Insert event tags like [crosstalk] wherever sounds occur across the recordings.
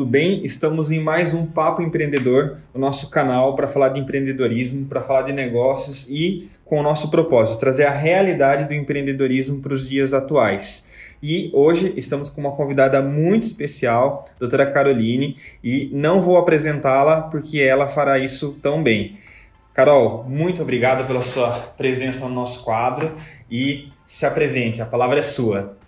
tudo bem? Estamos em mais um Papo Empreendedor, o nosso canal para falar de empreendedorismo, para falar de negócios e com o nosso propósito, trazer a realidade do empreendedorismo para os dias atuais. E hoje estamos com uma convidada muito especial, doutora Caroline, e não vou apresentá-la porque ela fará isso tão bem. Carol, muito obrigado pela sua presença no nosso quadro e se apresente, a palavra é sua.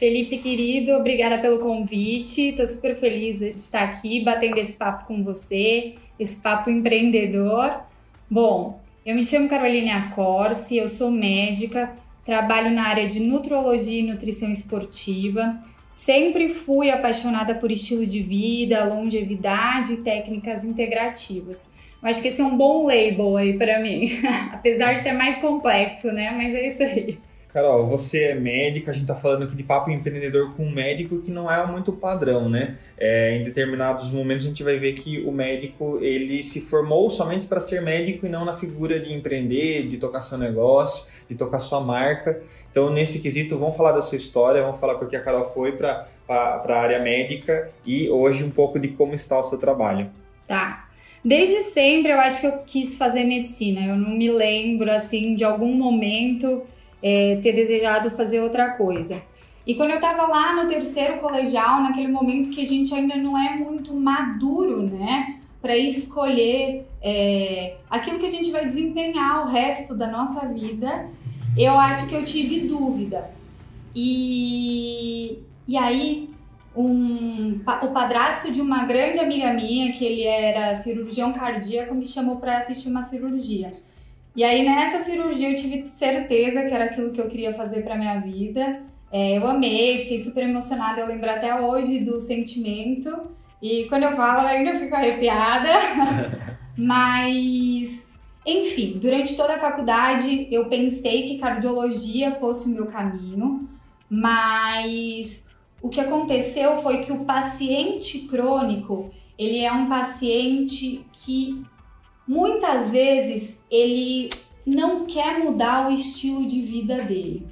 Felipe, querido, obrigada pelo convite. Estou super feliz de estar aqui batendo esse papo com você, esse papo empreendedor. Bom, eu me chamo Caroline Acorce, eu sou médica, trabalho na área de nutrologia e nutrição esportiva. Sempre fui apaixonada por estilo de vida, longevidade e técnicas integrativas. Eu acho que esse é um bom label aí para mim, [laughs] apesar de ser mais complexo, né? Mas é isso aí. Carol, você é médica, a gente está falando aqui de papo empreendedor com um médico que não é muito padrão, né? É, em determinados momentos a gente vai ver que o médico ele se formou somente para ser médico e não na figura de empreender, de tocar seu negócio, de tocar sua marca. Então, nesse quesito, vamos falar da sua história, vamos falar porque a Carol foi para a área médica e hoje um pouco de como está o seu trabalho. Tá. Desde sempre eu acho que eu quis fazer medicina. Eu não me lembro assim de algum momento é, ter desejado fazer outra coisa. E quando eu estava lá no terceiro colegial, naquele momento que a gente ainda não é muito maduro, né, para escolher é, aquilo que a gente vai desempenhar o resto da nossa vida, eu acho que eu tive dúvida. E, e aí, um, o padrasto de uma grande amiga minha, que ele era cirurgião cardíaco, me chamou para assistir uma cirurgia. E aí nessa cirurgia eu tive certeza que era aquilo que eu queria fazer para minha vida. É, eu amei, fiquei super emocionada, eu lembro até hoje do sentimento. E quando eu falo, eu ainda fico arrepiada. [laughs] Mas, enfim, durante toda a faculdade eu pensei que cardiologia fosse o meu caminho, mas o que aconteceu foi que o paciente crônico, ele é um paciente que muitas vezes ele não quer mudar o estilo de vida dele,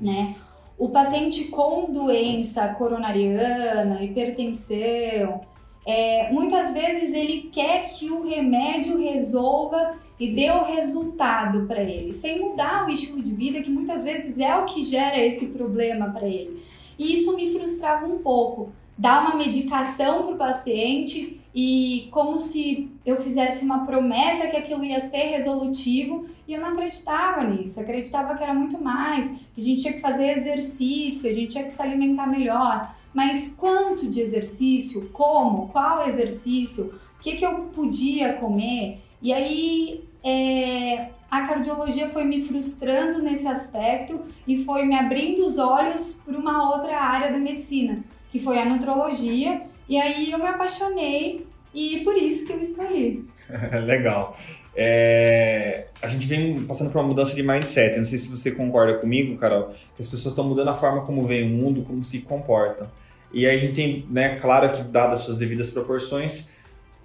né? O paciente com doença coronariana, hipertensão, é, muitas vezes ele quer que o remédio resolva e dê o resultado para ele, sem mudar o estilo de vida, que muitas vezes é o que gera esse problema para ele. E isso me frustrava um pouco. Dar uma medicação para o paciente e como se eu fizesse uma promessa que aquilo ia ser resolutivo e eu não acreditava nisso, acreditava que era muito mais, que a gente tinha que fazer exercício, a gente tinha que se alimentar melhor, mas quanto de exercício, como, qual exercício, o que, que eu podia comer, e aí é, a cardiologia foi me frustrando nesse aspecto e foi me abrindo os olhos para uma outra área da medicina, que foi a nutrologia, e aí eu me apaixonei e por isso que eu escolhi. [laughs] Legal. É, a gente vem passando por uma mudança de mindset. Eu não sei se você concorda comigo, Carol, que as pessoas estão mudando a forma como veem o mundo, como se comportam. E aí a gente tem, né, claro que dadas suas devidas proporções,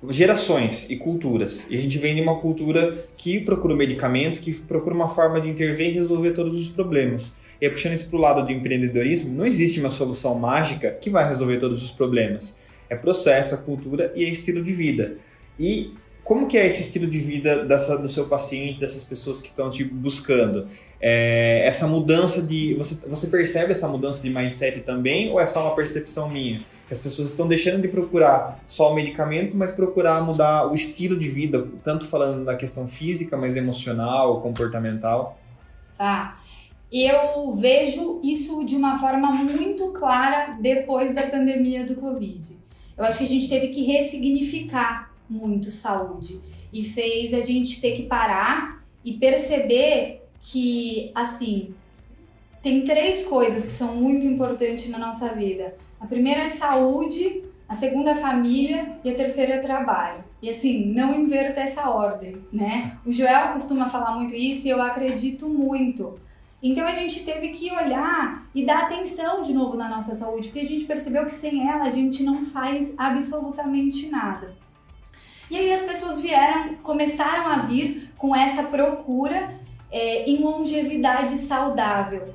gerações e culturas. E a gente vem de uma cultura que procura um medicamento, que procura uma forma de intervir e resolver todos os problemas. E aí, puxando isso para o lado do empreendedorismo, não existe uma solução mágica que vai resolver todos os problemas é processo, é cultura e é estilo de vida. E como que é esse estilo de vida dessa, do seu paciente, dessas pessoas que estão te buscando? É, essa mudança de. Você, você percebe essa mudança de mindset também ou é só uma percepção minha? Que as pessoas estão deixando de procurar só o medicamento, mas procurar mudar o estilo de vida, tanto falando da questão física, mas emocional, comportamental? Tá. Eu vejo isso de uma forma muito clara depois da pandemia do Covid. Eu acho que a gente teve que ressignificar muito saúde e fez a gente ter que parar e perceber que, assim, tem três coisas que são muito importantes na nossa vida. A primeira é saúde, a segunda é família e a terceira é trabalho. E assim, não inverta essa ordem, né? O Joel costuma falar muito isso e eu acredito muito. Então a gente teve que olhar e dar atenção de novo na nossa saúde, porque a gente percebeu que sem ela a gente não faz absolutamente nada. E aí as pessoas vieram, começaram a vir com essa procura é, em longevidade saudável.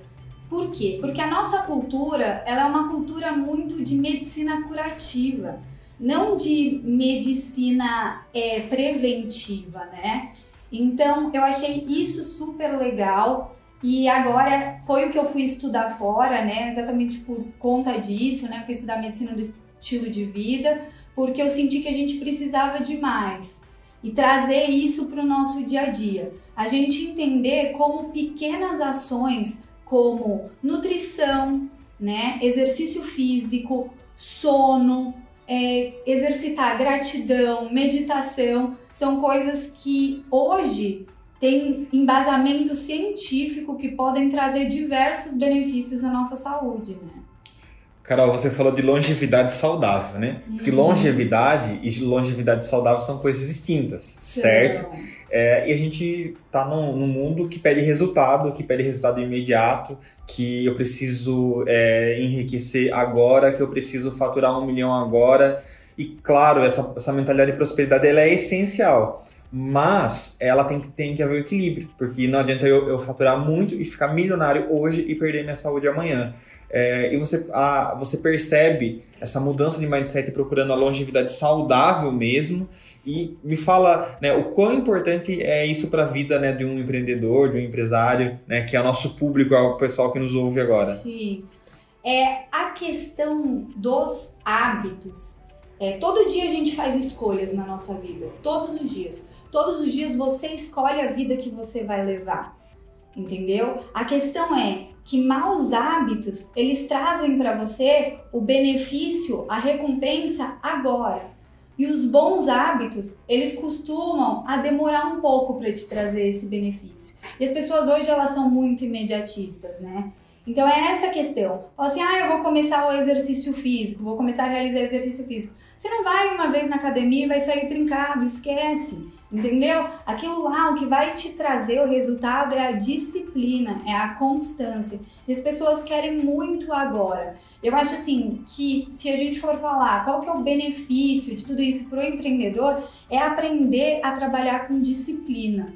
Por quê? Porque a nossa cultura ela é uma cultura muito de medicina curativa. não de medicina é, preventiva, né? Então eu achei isso super legal e agora foi o que eu fui estudar fora, né? Exatamente por conta disso, né? Fui estudar medicina do estilo de vida, porque eu senti que a gente precisava de mais e trazer isso para o nosso dia a dia. A gente entender como pequenas ações como nutrição, né, exercício físico, sono, é, exercitar gratidão, meditação, são coisas que hoje têm embasamento científico que podem trazer diversos benefícios à nossa saúde, né? Carol, você falou de longevidade saudável, né? Porque uhum. longevidade e longevidade saudável são coisas distintas, certo? É, e a gente tá num, num, mundo que pede resultado, que pede resultado imediato, que eu preciso é, enriquecer agora, que eu preciso faturar um milhão agora. E claro, essa, essa mentalidade de prosperidade ela é essencial. Mas ela tem que, tem que haver um equilíbrio, porque não adianta eu, eu faturar muito e ficar milionário hoje e perder minha saúde amanhã. É, e você, a, você percebe essa mudança de mindset procurando a longevidade saudável mesmo. E me fala né, o quão importante é isso para a vida né, de um empreendedor, de um empresário, né, que é o nosso público, é o pessoal que nos ouve agora. Sim. É, a questão dos hábitos. É, todo dia a gente faz escolhas na nossa vida. Todos os dias. Todos os dias você escolhe a vida que você vai levar entendeu? A questão é que maus hábitos, eles trazem para você o benefício, a recompensa agora. E os bons hábitos, eles costumam a demorar um pouco para te trazer esse benefício. E as pessoas hoje elas são muito imediatistas, né? Então é essa a questão. Fala assim: "Ah, eu vou começar o exercício físico, vou começar a realizar exercício físico". Você não vai uma vez na academia e vai sair trincado, esquece. Entendeu? Aquilo lá, o que vai te trazer o resultado é a disciplina, é a constância. E as pessoas querem muito agora. Eu acho assim que se a gente for falar qual que é o benefício de tudo isso para o empreendedor, é aprender a trabalhar com disciplina.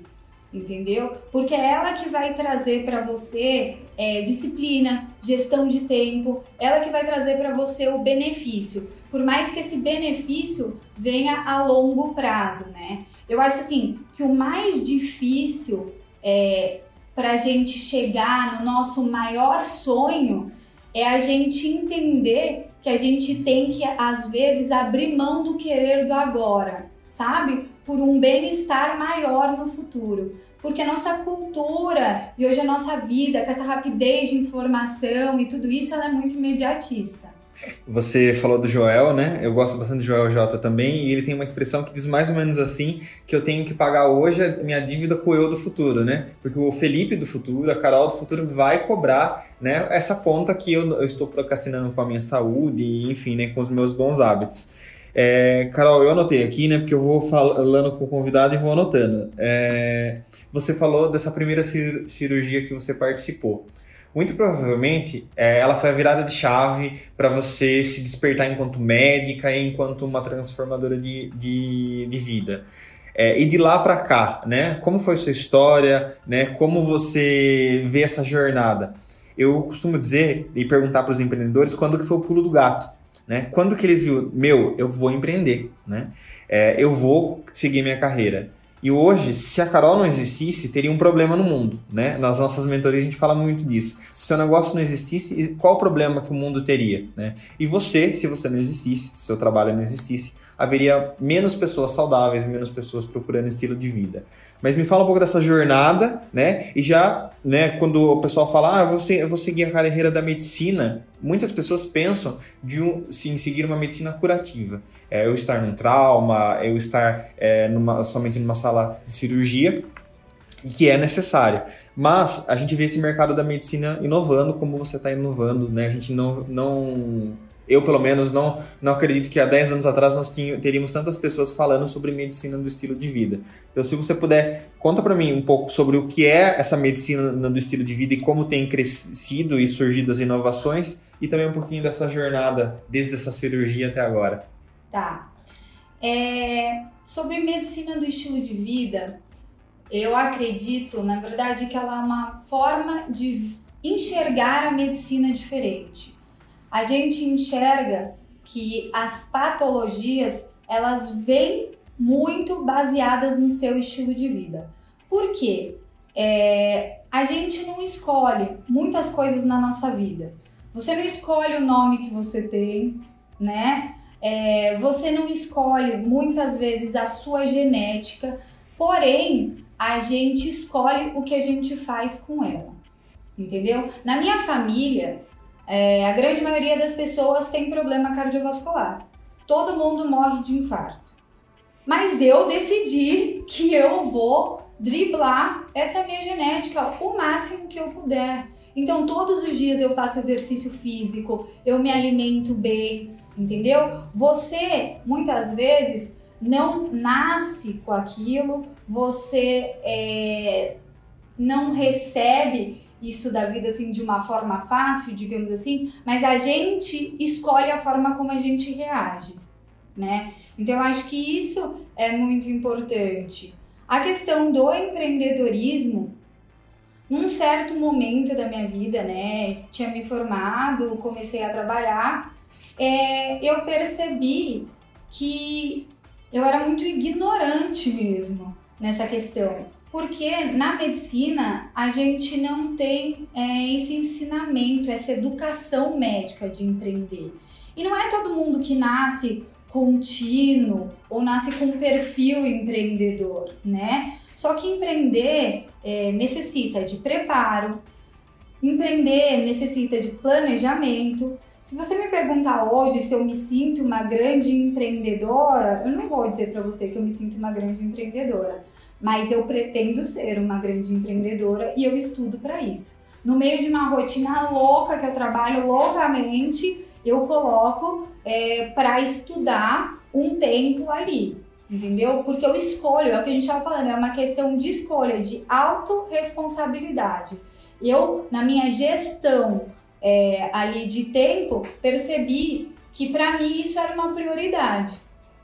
Entendeu? Porque é ela que vai trazer para você é, disciplina, gestão de tempo, ela que vai trazer para você o benefício. Por mais que esse benefício venha a longo prazo, né? Eu acho assim que o mais difícil é, para a gente chegar no nosso maior sonho é a gente entender que a gente tem que, às vezes, abrir mão do querer do agora, sabe? Por um bem-estar maior no futuro. Porque a nossa cultura e hoje a nossa vida, com essa rapidez de informação e tudo isso, ela é muito imediatista. Você falou do Joel, né? Eu gosto bastante do Joel J também, e ele tem uma expressão que diz mais ou menos assim: que eu tenho que pagar hoje a minha dívida com o eu do futuro, né? Porque o Felipe do futuro, a Carol do futuro vai cobrar né, essa conta que eu, eu estou procrastinando com a minha saúde, enfim, né, com os meus bons hábitos. É, Carol, eu anotei aqui, né? Porque eu vou falando com o convidado e vou anotando. É, você falou dessa primeira cirurgia que você participou muito provavelmente é, ela foi a virada de chave para você se despertar enquanto médica e enquanto uma transformadora de, de, de vida. É, e de lá para cá, né? Como foi sua história, né? Como você vê essa jornada? Eu costumo dizer e perguntar para os empreendedores quando que foi o pulo do gato, né? Quando que eles viram, meu, eu vou empreender, né? É, eu vou seguir minha carreira. E hoje, se a Carol não existisse, teria um problema no mundo, né? Nas nossas mentorias a gente fala muito disso. Se o seu negócio não existisse, qual o problema que o mundo teria, né? E você, se você não existisse, se seu trabalho não existisse, haveria menos pessoas saudáveis, menos pessoas procurando estilo de vida. Mas me fala um pouco dessa jornada, né? E já, né, quando o pessoal fala, ah, eu vou, eu vou seguir a carreira da medicina, muitas pessoas pensam de um, sim, seguir uma medicina curativa. É, eu estar num trauma, eu estar é, numa, somente numa sala de cirurgia, e que é necessário. Mas a gente vê esse mercado da medicina inovando como você está inovando, né? A gente não, não eu, pelo menos, não, não acredito que há 10 anos atrás nós teríamos tantas pessoas falando sobre medicina do estilo de vida. Então, se você puder, conta para mim um pouco sobre o que é essa medicina do estilo de vida e como tem crescido e surgido as inovações e também um pouquinho dessa jornada, desde essa cirurgia até agora. Tá. É, sobre medicina do estilo de vida, eu acredito, na verdade, que ela é uma forma de enxergar a medicina diferente a gente enxerga que as patologias elas vêm muito baseadas no seu estilo de vida. Por quê? É, a gente não escolhe muitas coisas na nossa vida. Você não escolhe o nome que você tem, né? É, você não escolhe muitas vezes a sua genética, porém a gente escolhe o que a gente faz com ela, entendeu? Na minha família, é, a grande maioria das pessoas tem problema cardiovascular. Todo mundo morre de infarto. Mas eu decidi que eu vou driblar essa minha genética o máximo que eu puder. Então, todos os dias eu faço exercício físico, eu me alimento bem, entendeu? Você, muitas vezes, não nasce com aquilo, você é, não recebe isso da vida assim de uma forma fácil, digamos assim, mas a gente escolhe a forma como a gente reage, né? Então eu acho que isso é muito importante. A questão do empreendedorismo, num certo momento da minha vida, né, tinha me formado, comecei a trabalhar, é, eu percebi que eu era muito ignorante mesmo nessa questão. Porque na medicina a gente não tem é, esse ensinamento, essa educação médica de empreender. E não é todo mundo que nasce contínuo ou nasce com um perfil empreendedor, né? Só que empreender é, necessita de preparo, empreender necessita de planejamento. Se você me perguntar hoje se eu me sinto uma grande empreendedora, eu não vou dizer para você que eu me sinto uma grande empreendedora mas eu pretendo ser uma grande empreendedora e eu estudo para isso. No meio de uma rotina louca que eu trabalho loucamente, eu coloco é, para estudar um tempo ali, entendeu? Porque eu escolho, é o que a gente estava falando, é uma questão de escolha, de autorresponsabilidade. Eu, na minha gestão é, ali de tempo, percebi que para mim isso era uma prioridade.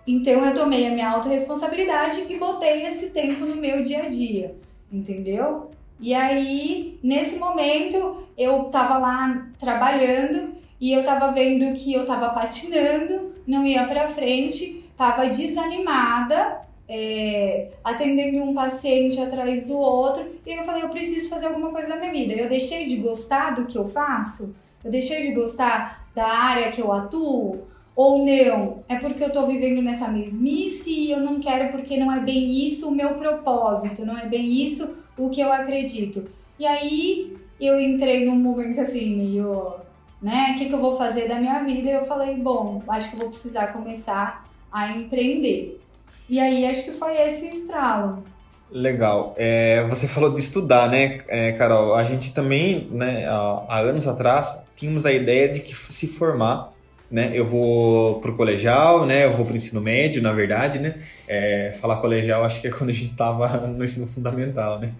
Então eu tomei a minha autorresponsabilidade e botei esse tempo no meu dia a dia, entendeu? E aí, nesse momento, eu tava lá trabalhando e eu tava vendo que eu tava patinando, não ia pra frente, tava desanimada, é, atendendo um paciente atrás do outro, e eu falei, eu preciso fazer alguma coisa na minha vida. Eu deixei de gostar do que eu faço, eu deixei de gostar da área que eu atuo, ou não, é porque eu tô vivendo nessa mesmice e eu não quero porque não é bem isso o meu propósito, não é bem isso o que eu acredito. E aí eu entrei num momento assim, meio, né, o que, que eu vou fazer da minha vida? E eu falei, bom, acho que vou precisar começar a empreender. E aí acho que foi esse o estralo. Legal. É, você falou de estudar, né, é, Carol? A gente também, né, há, há anos atrás, tínhamos a ideia de que se formar né? Eu vou pro colegial, né? Eu vou pro ensino médio, na verdade, né? É, falar colegial acho que é quando a gente tava [laughs] no ensino fundamental, né?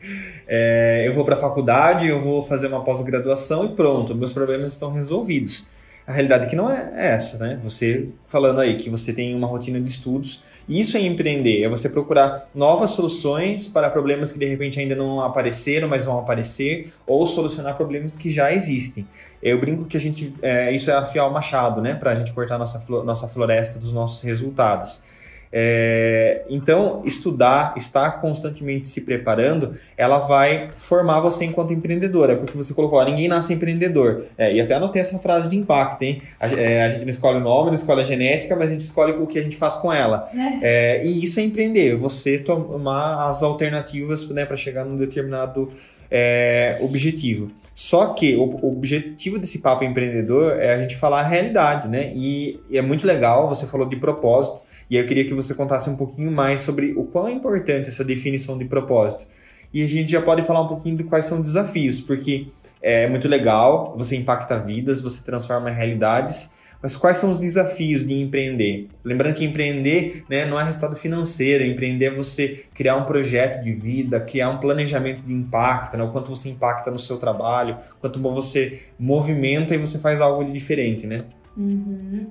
É, eu vou para a faculdade, eu vou fazer uma pós-graduação e pronto, meus problemas estão resolvidos. A realidade é que não é essa, né? Você falando aí que você tem uma rotina de estudos, isso é empreender, é você procurar novas soluções para problemas que de repente ainda não apareceram, mas vão aparecer, ou solucionar problemas que já existem. Eu brinco que a gente, é, isso é afiar o machado, né? Para a gente cortar nossa, nossa floresta dos nossos resultados. É, então, estudar, estar constantemente se preparando, ela vai formar você enquanto empreendedora, porque você colocou, ó, ninguém nasce empreendedor. É, e até anotei essa frase de impacto, hein? A, é, a, gente não escolhe o nome, não escolhe a genética, mas a gente escolhe o que a gente faz com ela. É. é e isso é empreender, você tomar as alternativas né, para chegar num determinado é, objetivo. Só que o, o, objetivo desse papo empreendedor é a gente falar a realidade, né? E, e é muito legal, você falou de propósito. E eu queria que você contasse um pouquinho mais sobre o quão é importante essa definição de propósito. E a gente já pode falar um pouquinho de quais são os desafios, porque é muito legal, você impacta vidas, você transforma realidades, mas quais são os desafios de empreender? Lembrando que empreender né, não é resultado financeiro, empreender é você criar um projeto de vida, criar um planejamento de impacto, né, o quanto você impacta no seu trabalho, quanto você movimenta e você faz algo de diferente, né? Uhum.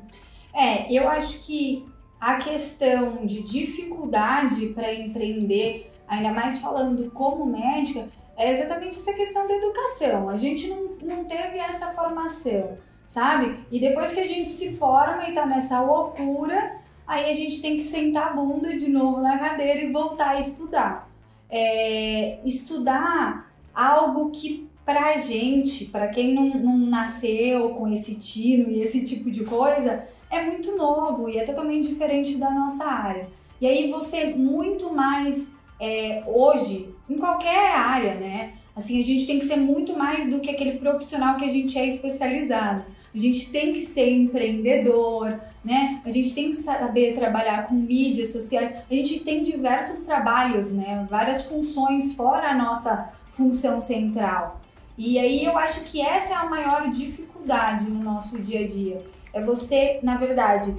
É, eu acho que a questão de dificuldade para empreender, ainda mais falando como médica, é exatamente essa questão da educação. A gente não, não teve essa formação. sabe? E depois que a gente se forma e tá nessa loucura, aí a gente tem que sentar a bunda de novo na cadeira e voltar a estudar. É, estudar algo que pra gente, para quem não, não nasceu com esse tino e esse tipo de coisa, é muito novo e é totalmente diferente da nossa área. E aí você muito mais é, hoje, em qualquer área, né? Assim, a gente tem que ser muito mais do que aquele profissional que a gente é especializado. A gente tem que ser empreendedor, né? A gente tem que saber trabalhar com mídias sociais. A gente tem diversos trabalhos, né? Várias funções fora a nossa função central. E aí eu acho que essa é a maior dificuldade no nosso dia a dia. É você, na verdade,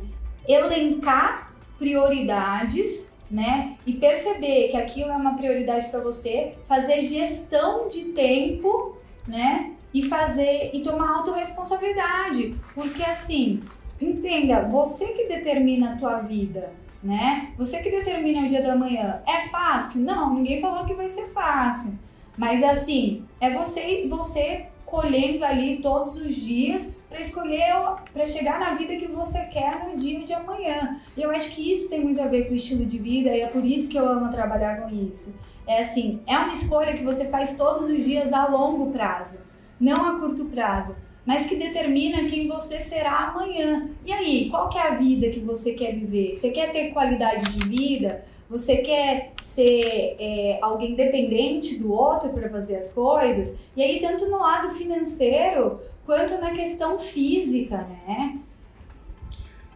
elencar prioridades, né? E perceber que aquilo é uma prioridade para você, fazer gestão de tempo, né? E fazer e tomar autorresponsabilidade. Porque assim, entenda, você que determina a tua vida, né? Você que determina o dia da manhã. É fácil? Não, ninguém falou que vai ser fácil. Mas assim, é você você colhendo ali todos os dias para escolher, para chegar na vida que você quer no dia de amanhã. E eu acho que isso tem muito a ver com o estilo de vida e é por isso que eu amo trabalhar com isso. É assim, é uma escolha que você faz todos os dias a longo prazo, não a curto prazo, mas que determina quem você será amanhã. E aí, qual que é a vida que você quer viver? Você quer ter qualidade de vida? Você quer ser é, alguém dependente do outro para fazer as coisas? E aí, tanto no lado financeiro quanto na questão física, né?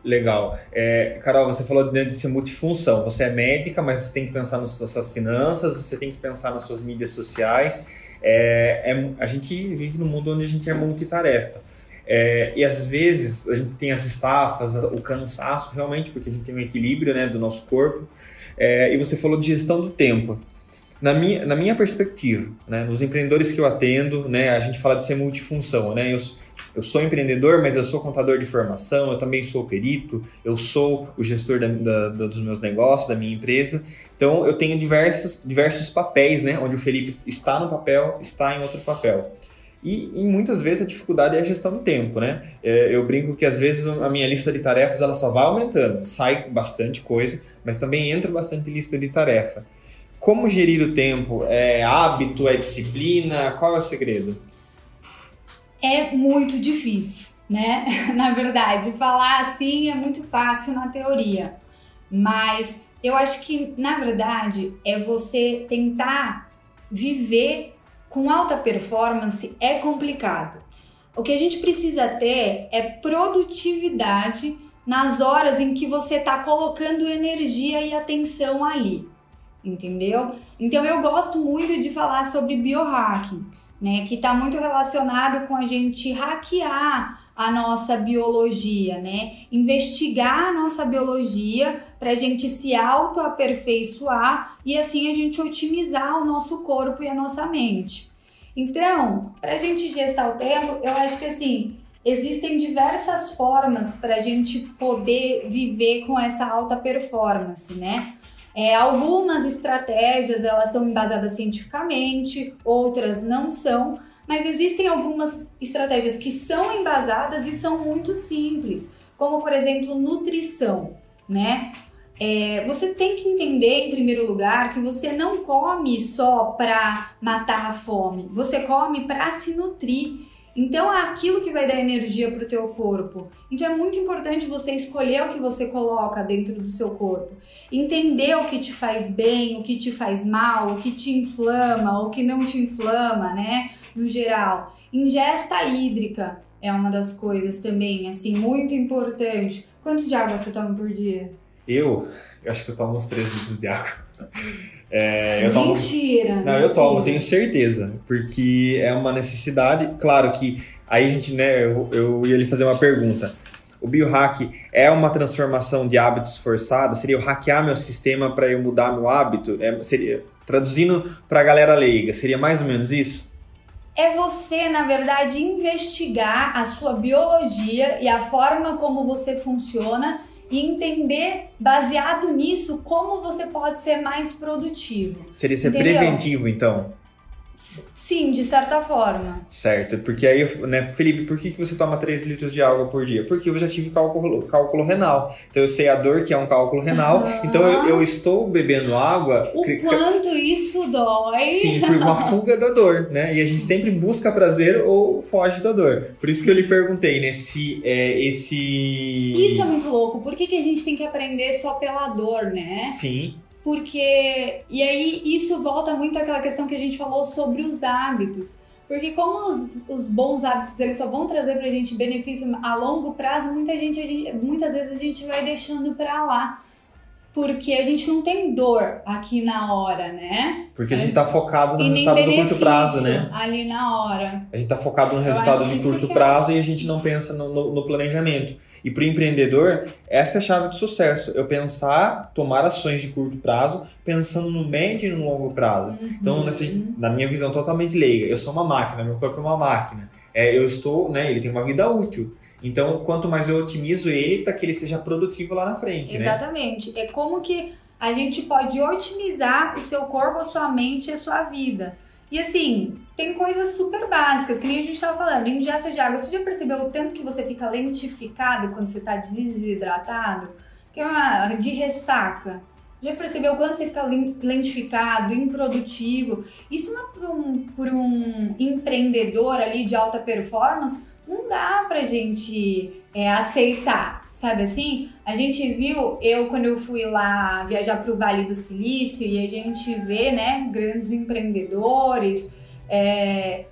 Legal. É, Carol, você falou de ser multifunção. Você é médica, mas você tem que pensar nas suas finanças, você tem que pensar nas suas mídias sociais. É, é, a gente vive num mundo onde a gente é multitarefa. É, e às vezes a gente tem as estafas, o cansaço, realmente, porque a gente tem um equilíbrio né, do nosso corpo. É, e você falou de gestão do tempo. Na minha, na minha perspectiva, né, nos empreendedores que eu atendo, né, a gente fala de ser multifunção. Né, eu, eu sou empreendedor, mas eu sou contador de formação, eu também sou perito, eu sou o gestor da, da, dos meus negócios, da minha empresa. Então, eu tenho diversos, diversos papéis, né, onde o Felipe está no papel, está em outro papel. E, e, muitas vezes a dificuldade é a gestão do tempo, né? É, eu brinco que às vezes a minha lista de tarefas ela só vai aumentando, sai bastante coisa, mas também entra bastante lista de tarefa. Como gerir o tempo? É hábito? É disciplina? Qual é o segredo? É muito difícil, né? [laughs] Na verdade, falar assim é muito fácil na teoria, mas eu acho que na verdade é você tentar viver com alta performance é complicado. O que a gente precisa ter é produtividade nas horas em que você está colocando energia e atenção ali, entendeu? Então eu gosto muito de falar sobre biohacking, né, que está muito relacionado com a gente hackear a nossa biologia, né? Investigar a nossa biologia para a gente se autoaperfeiçoar e assim a gente otimizar o nosso corpo e a nossa mente. Então, para a gente gestar o tempo, eu acho que assim existem diversas formas para a gente poder viver com essa alta performance, né? É, algumas estratégias elas são embasadas cientificamente, outras não são, mas existem algumas estratégias que são embasadas e são muito simples, como por exemplo nutrição, né? É, você tem que entender, em primeiro lugar, que você não come só para matar a fome, você come para se nutrir. Então é aquilo que vai dar energia para o teu corpo. Então é muito importante você escolher o que você coloca dentro do seu corpo, entender o que te faz bem, o que te faz mal, o que te inflama, o que não te inflama, né? No geral, ingesta hídrica é uma das coisas também, assim, muito importante. Quanto de água você toma por dia? Eu, eu acho que eu tomo uns 3 litros de água. É, eu Mentira! Tomo... Não, eu tomo, tenho certeza. Porque é uma necessidade. Claro que aí a gente, né, eu, eu ia lhe fazer uma pergunta. O biohack é uma transformação de hábitos forçada? Seria eu hackear meu sistema para eu mudar meu hábito? É, seria, traduzindo para a galera leiga, seria mais ou menos isso? É você, na verdade, investigar a sua biologia e a forma como você funciona e entender, baseado nisso, como você pode ser mais produtivo. Seria ser Entendeu? preventivo, então? Sim, de certa forma. Certo, porque aí, né, Felipe, por que, que você toma 3 litros de água por dia? Porque eu já tive cálculo, cálculo renal. Então eu sei a dor que é um cálculo renal. Uhum. Então eu, eu, estou bebendo água. O quanto isso dói. Sim, por uma [laughs] fuga da dor, né? E a gente sempre busca prazer ou foge da dor. Por isso que eu lhe perguntei, né, se é, esse. Isso é muito louco. Por que, que a gente tem que aprender só pela dor, né? Sim. Porque. E aí isso volta muito àquela questão que a gente falou sobre os hábitos. Porque como os, os bons hábitos eles só vão trazer pra gente benefício a longo prazo, muita gente, gente muitas vezes a gente vai deixando pra lá. Porque a gente não tem dor aqui na hora, né? Porque a gente tá focado no resultado do curto prazo, né? Ali na hora. A gente tá focado no resultado de curto é prazo é... e a gente não pensa no, no, no planejamento. E para o empreendedor, essa é a chave do sucesso. Eu pensar, tomar ações de curto prazo, pensando no médio e no longo prazo. Uhum. Então, nessa, na minha visão totalmente leiga, eu sou uma máquina, meu corpo é uma máquina. É, eu estou, né? Ele tem uma vida útil. Então, quanto mais eu otimizo ele para que ele seja produtivo lá na frente, né? Exatamente. Né? É como que a gente pode otimizar o seu corpo, a sua mente e a sua vida. E assim, tem coisas super básicas, que nem a gente estava falando, ingesta de água. Você já percebeu o tanto que você fica lentificado quando você está desidratado? Que é uma de ressaca. Já percebeu quanto você fica lentificado, improdutivo? Isso é por um, por um empreendedor ali de alta performance, não dá pra gente é, aceitar, sabe assim? A gente viu, eu quando eu fui lá viajar para o Vale do Silício e a gente vê, né, grandes empreendedores, é,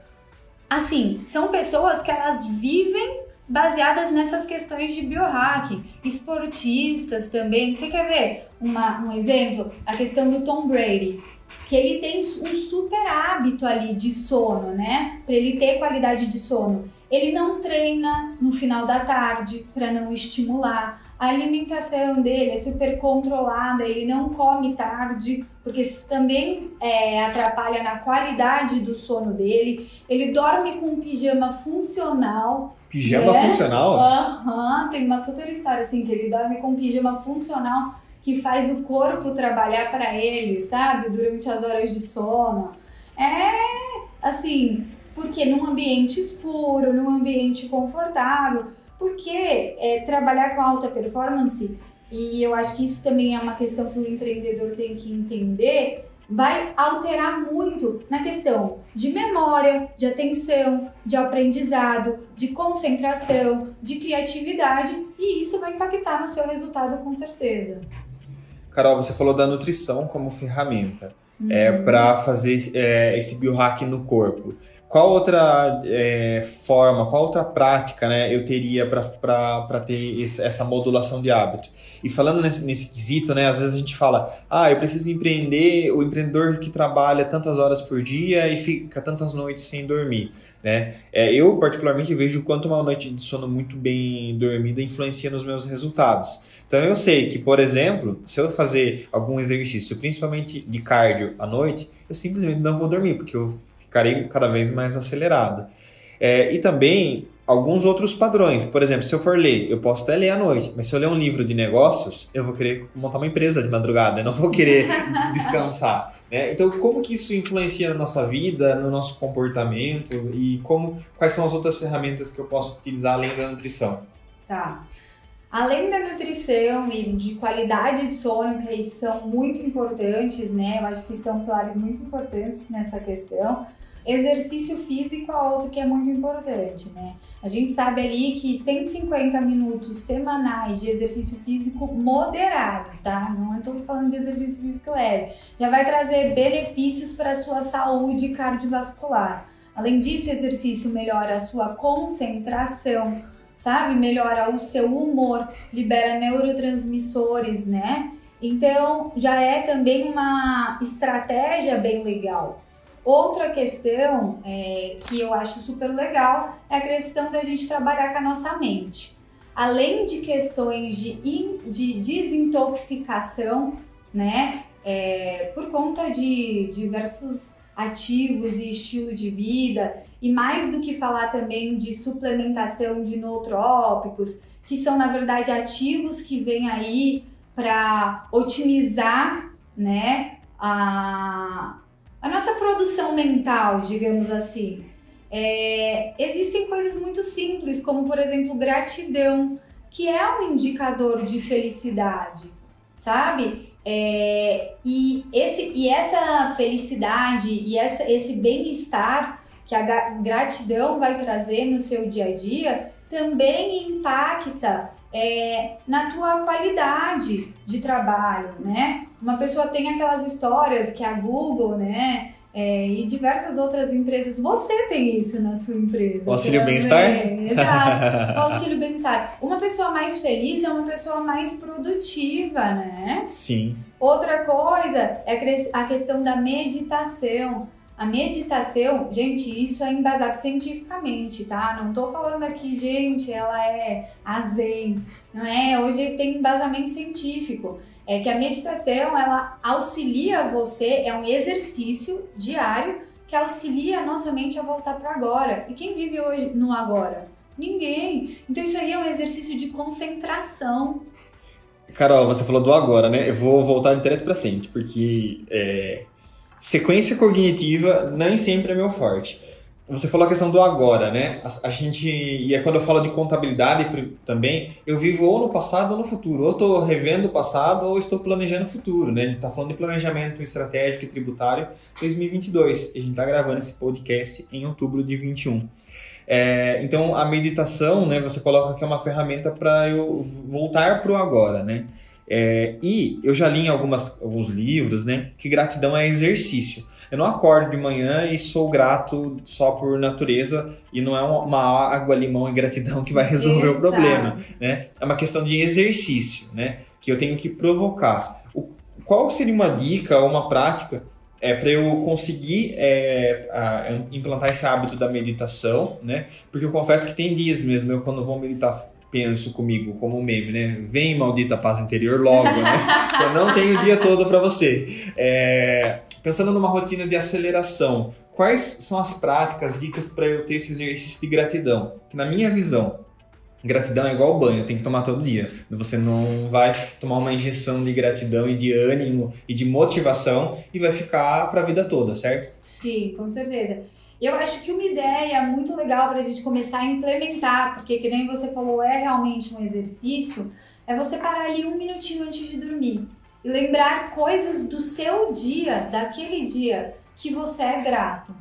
assim, são pessoas que elas vivem baseadas nessas questões de biohacking, esportistas também. Você quer ver uma, um exemplo? A questão do Tom Brady, que ele tem um super hábito ali de sono, né? Para ele ter qualidade de sono. Ele não treina no final da tarde para não estimular. A alimentação dele é super controlada, ele não come tarde, porque isso também é, atrapalha na qualidade do sono dele. Ele dorme com um pijama funcional. Pijama né? funcional? Aham, uhum, tem uma super história assim, que ele dorme com um pijama funcional que faz o corpo trabalhar para ele, sabe? Durante as horas de sono. É, assim, porque num ambiente escuro, num ambiente confortável, porque é, trabalhar com alta performance, e eu acho que isso também é uma questão que o empreendedor tem que entender, vai alterar muito na questão de memória, de atenção, de aprendizado, de concentração, de criatividade, e isso vai impactar no seu resultado com certeza. Carol, você falou da nutrição como ferramenta é, uhum. é, para fazer é, esse biohack no corpo qual outra é, forma, qual outra prática né, eu teria para ter esse, essa modulação de hábito? E falando nesse, nesse quesito, né, às vezes a gente fala, ah, eu preciso empreender, o empreendedor que trabalha tantas horas por dia e fica tantas noites sem dormir. Né? É, eu, particularmente, vejo o quanto uma noite de sono muito bem dormida influencia nos meus resultados. Então eu sei que, por exemplo, se eu fazer algum exercício, principalmente de cardio à noite, eu simplesmente não vou dormir, porque eu ficarei cada vez mais acelerado. É, e também alguns outros padrões. Por exemplo, se eu for ler, eu posso até ler à noite, mas se eu ler um livro de negócios, eu vou querer montar uma empresa de madrugada, eu não vou querer [laughs] descansar. Né? Então, como que isso influencia na nossa vida, no nosso comportamento e como, quais são as outras ferramentas que eu posso utilizar além da nutrição? Tá. Além da nutrição e de qualidade de sono, que são muito importantes, né? Eu acho que são pilares muito importantes nessa questão Exercício físico é outro que é muito importante, né? A gente sabe ali que 150 minutos semanais de exercício físico moderado, tá? Não estou falando de exercício físico leve. Já vai trazer benefícios para a sua saúde cardiovascular. Além disso, exercício melhora a sua concentração, sabe? Melhora o seu humor, libera neurotransmissores, né? Então, já é também uma estratégia bem legal. Outra questão é, que eu acho super legal é a questão da gente trabalhar com a nossa mente. Além de questões de, in, de desintoxicação, né, é, por conta de diversos ativos e estilo de vida, e mais do que falar também de suplementação de nootrópicos, que são na verdade ativos que vêm aí para otimizar, né, a, a nossa produção mental, digamos assim. É, existem coisas muito simples, como por exemplo gratidão, que é um indicador de felicidade, sabe? É, e, esse, e essa felicidade e essa, esse bem-estar que a gratidão vai trazer no seu dia a dia também impacta é, na tua qualidade de trabalho, né? Uma pessoa tem aquelas histórias que a Google, né? É, e diversas outras empresas. Você tem isso na sua empresa. O auxílio bem-estar? Exato. [laughs] O auxílio bem-estar. Uma pessoa mais feliz é uma pessoa mais produtiva, né? Sim. Outra coisa é a questão da meditação. A meditação, gente, isso é embasado cientificamente, tá? Não tô falando aqui, gente, ela é a zen, não é? Hoje tem embasamento científico. É que a meditação, ela auxilia você, é um exercício diário que auxilia a nossa mente a voltar para agora. E quem vive hoje no agora? Ninguém. Então isso aí é um exercício de concentração. Carol, você falou do agora, né? Eu vou voltar de trás para frente, porque é, sequência cognitiva nem sempre é meu forte. Você falou a questão do agora, né? A, a, gente, e é quando eu falo de contabilidade também, eu vivo ou no passado ou no futuro. Ou estou revendo o passado ou estou planejando o futuro, né? A gente está falando de planejamento estratégico e tributário 2022. A gente está gravando esse podcast em outubro de 21. É, então, a meditação, né? Você coloca que é uma ferramenta para eu voltar para o agora, né? É, e eu já li em algumas, alguns livros, né, que gratidão é exercício. Eu não acordo de manhã e sou grato só por natureza e não é uma água, limão e gratidão que vai resolver Exato. o problema, né? É uma questão de exercício, né? Que eu tenho que provocar. O, qual seria uma dica ou uma prática é, para eu conseguir é, a, implantar esse hábito da meditação, né? Porque eu confesso que tem dias mesmo, eu quando vou meditar penso comigo como um meme, né? Vem maldita paz interior logo, né? [laughs] Eu não tenho o dia todo para você. É, pensando numa rotina de aceleração, quais são as práticas, dicas para eu ter esse exercício de gratidão? Que na minha visão, gratidão é igual banho, tem que tomar todo dia. Você não vai tomar uma injeção de gratidão e de ânimo e de motivação e vai ficar para a vida toda, certo? Sim, com certeza. Eu acho que uma ideia muito legal para a gente começar a implementar, porque que nem você falou, é realmente um exercício, é você parar ali um minutinho antes de dormir e lembrar coisas do seu dia, daquele dia, que você é grato.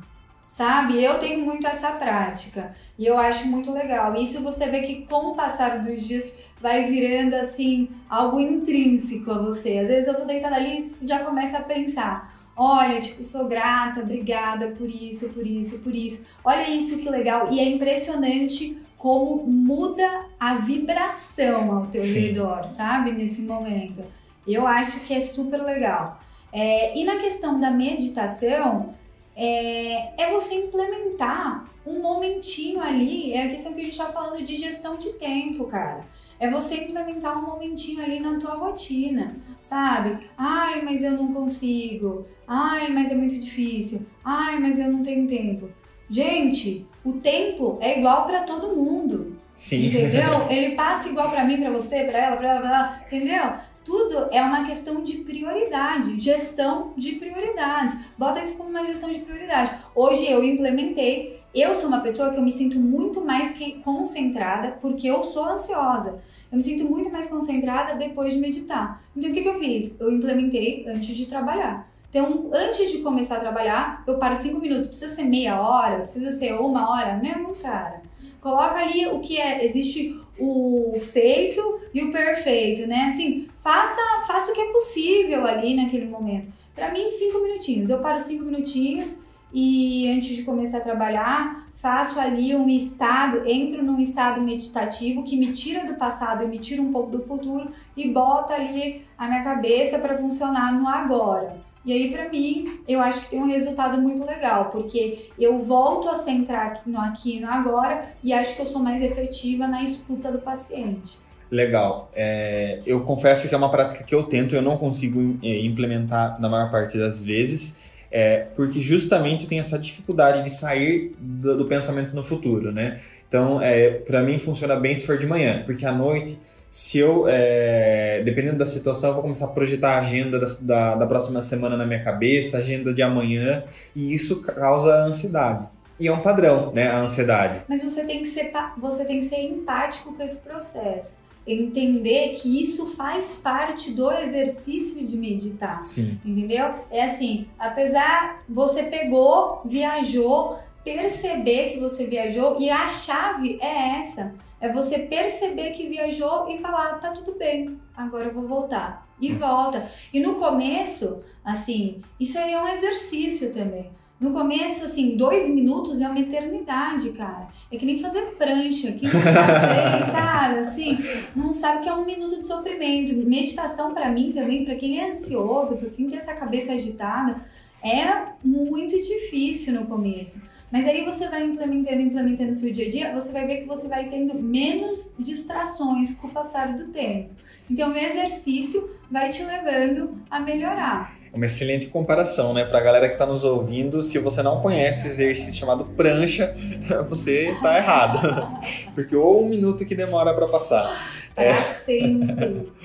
Sabe? Eu tenho muito essa prática e eu acho muito legal. Isso você vê que com o passar dos dias vai virando assim algo intrínseco a você. Às vezes eu tô deitada ali e já começa a pensar: Olha, tipo, sou grata, obrigada por isso, por isso, por isso. Olha isso que legal. E é impressionante como muda a vibração ao teu Sim. redor, sabe? Nesse momento. Eu acho que é super legal. É, e na questão da meditação, é, é, você implementar um momentinho ali. É a questão que a gente está falando de gestão de tempo, cara. É você implementar um momentinho ali na tua rotina sabe? Ai, mas eu não consigo. Ai, mas é muito difícil. Ai, mas eu não tenho tempo. Gente, o tempo é igual para todo mundo. Sim. Entendeu? [laughs] Ele passa igual para mim, para você, para ela, para ela, pra ela, entendeu? Tudo é uma questão de prioridade, gestão de prioridades. Bota isso como uma gestão de prioridade. Hoje eu implementei, eu sou uma pessoa que eu me sinto muito mais concentrada porque eu sou ansiosa. Eu me sinto muito mais concentrada depois de meditar. Então, o que, que eu fiz? Eu implementei antes de trabalhar. Então, antes de começar a trabalhar, eu paro cinco minutos. Precisa ser meia hora? Precisa ser uma hora? Não, cara. Coloca ali o que é. Existe o feito e o perfeito, né? Assim, faça, faça o que é possível ali naquele momento. Para mim, cinco minutinhos. Eu paro cinco minutinhos e antes de começar a trabalhar, faço ali um estado, entro num estado meditativo que me tira do passado e me tira um pouco do futuro e bota ali a minha cabeça para funcionar no agora. E aí, para mim, eu acho que tem um resultado muito legal, porque eu volto a centrar no aqui e no agora e acho que eu sou mais efetiva na escuta do paciente. Legal. É, eu confesso que é uma prática que eu tento, eu não consigo é, implementar na maior parte das vezes é, porque justamente tem essa dificuldade de sair do, do pensamento no futuro, né? Então, é, para mim funciona bem se for de manhã, porque à noite se eu, é, dependendo da situação, eu vou começar a projetar a agenda da, da, da, próxima semana na minha cabeça, a agenda de amanhã, e isso causa ansiedade. E é um padrão, né, a ansiedade. Mas você tem que ser, você tem que ser empático com esse processo. Entender que isso faz parte do exercício de meditar. Sim. Entendeu? É assim, apesar você pegou, viajou, perceber que você viajou e a chave é essa é você perceber que viajou e falar, tá tudo bem, agora eu vou voltar. E hum. volta. E no começo, assim, isso aí é um exercício também. No começo, assim, dois minutos é uma eternidade, cara. É que nem fazer prancha. Quem nunca [laughs] sabe? Assim, não sabe que é um minuto de sofrimento. Meditação, para mim, também, para quem é ansioso, para quem tem essa cabeça agitada, é muito difícil no começo. Mas aí você vai implementando, implementando no seu dia a dia, você vai ver que você vai tendo menos distrações com o passar do tempo. Então o exercício vai te levando a melhorar. Uma excelente comparação, né? Pra galera que tá nos ouvindo, se você não conhece o exercício chamado prancha, [laughs] você tá errado. [laughs] Porque ou um minuto que demora para passar. Para é. sempre. [laughs]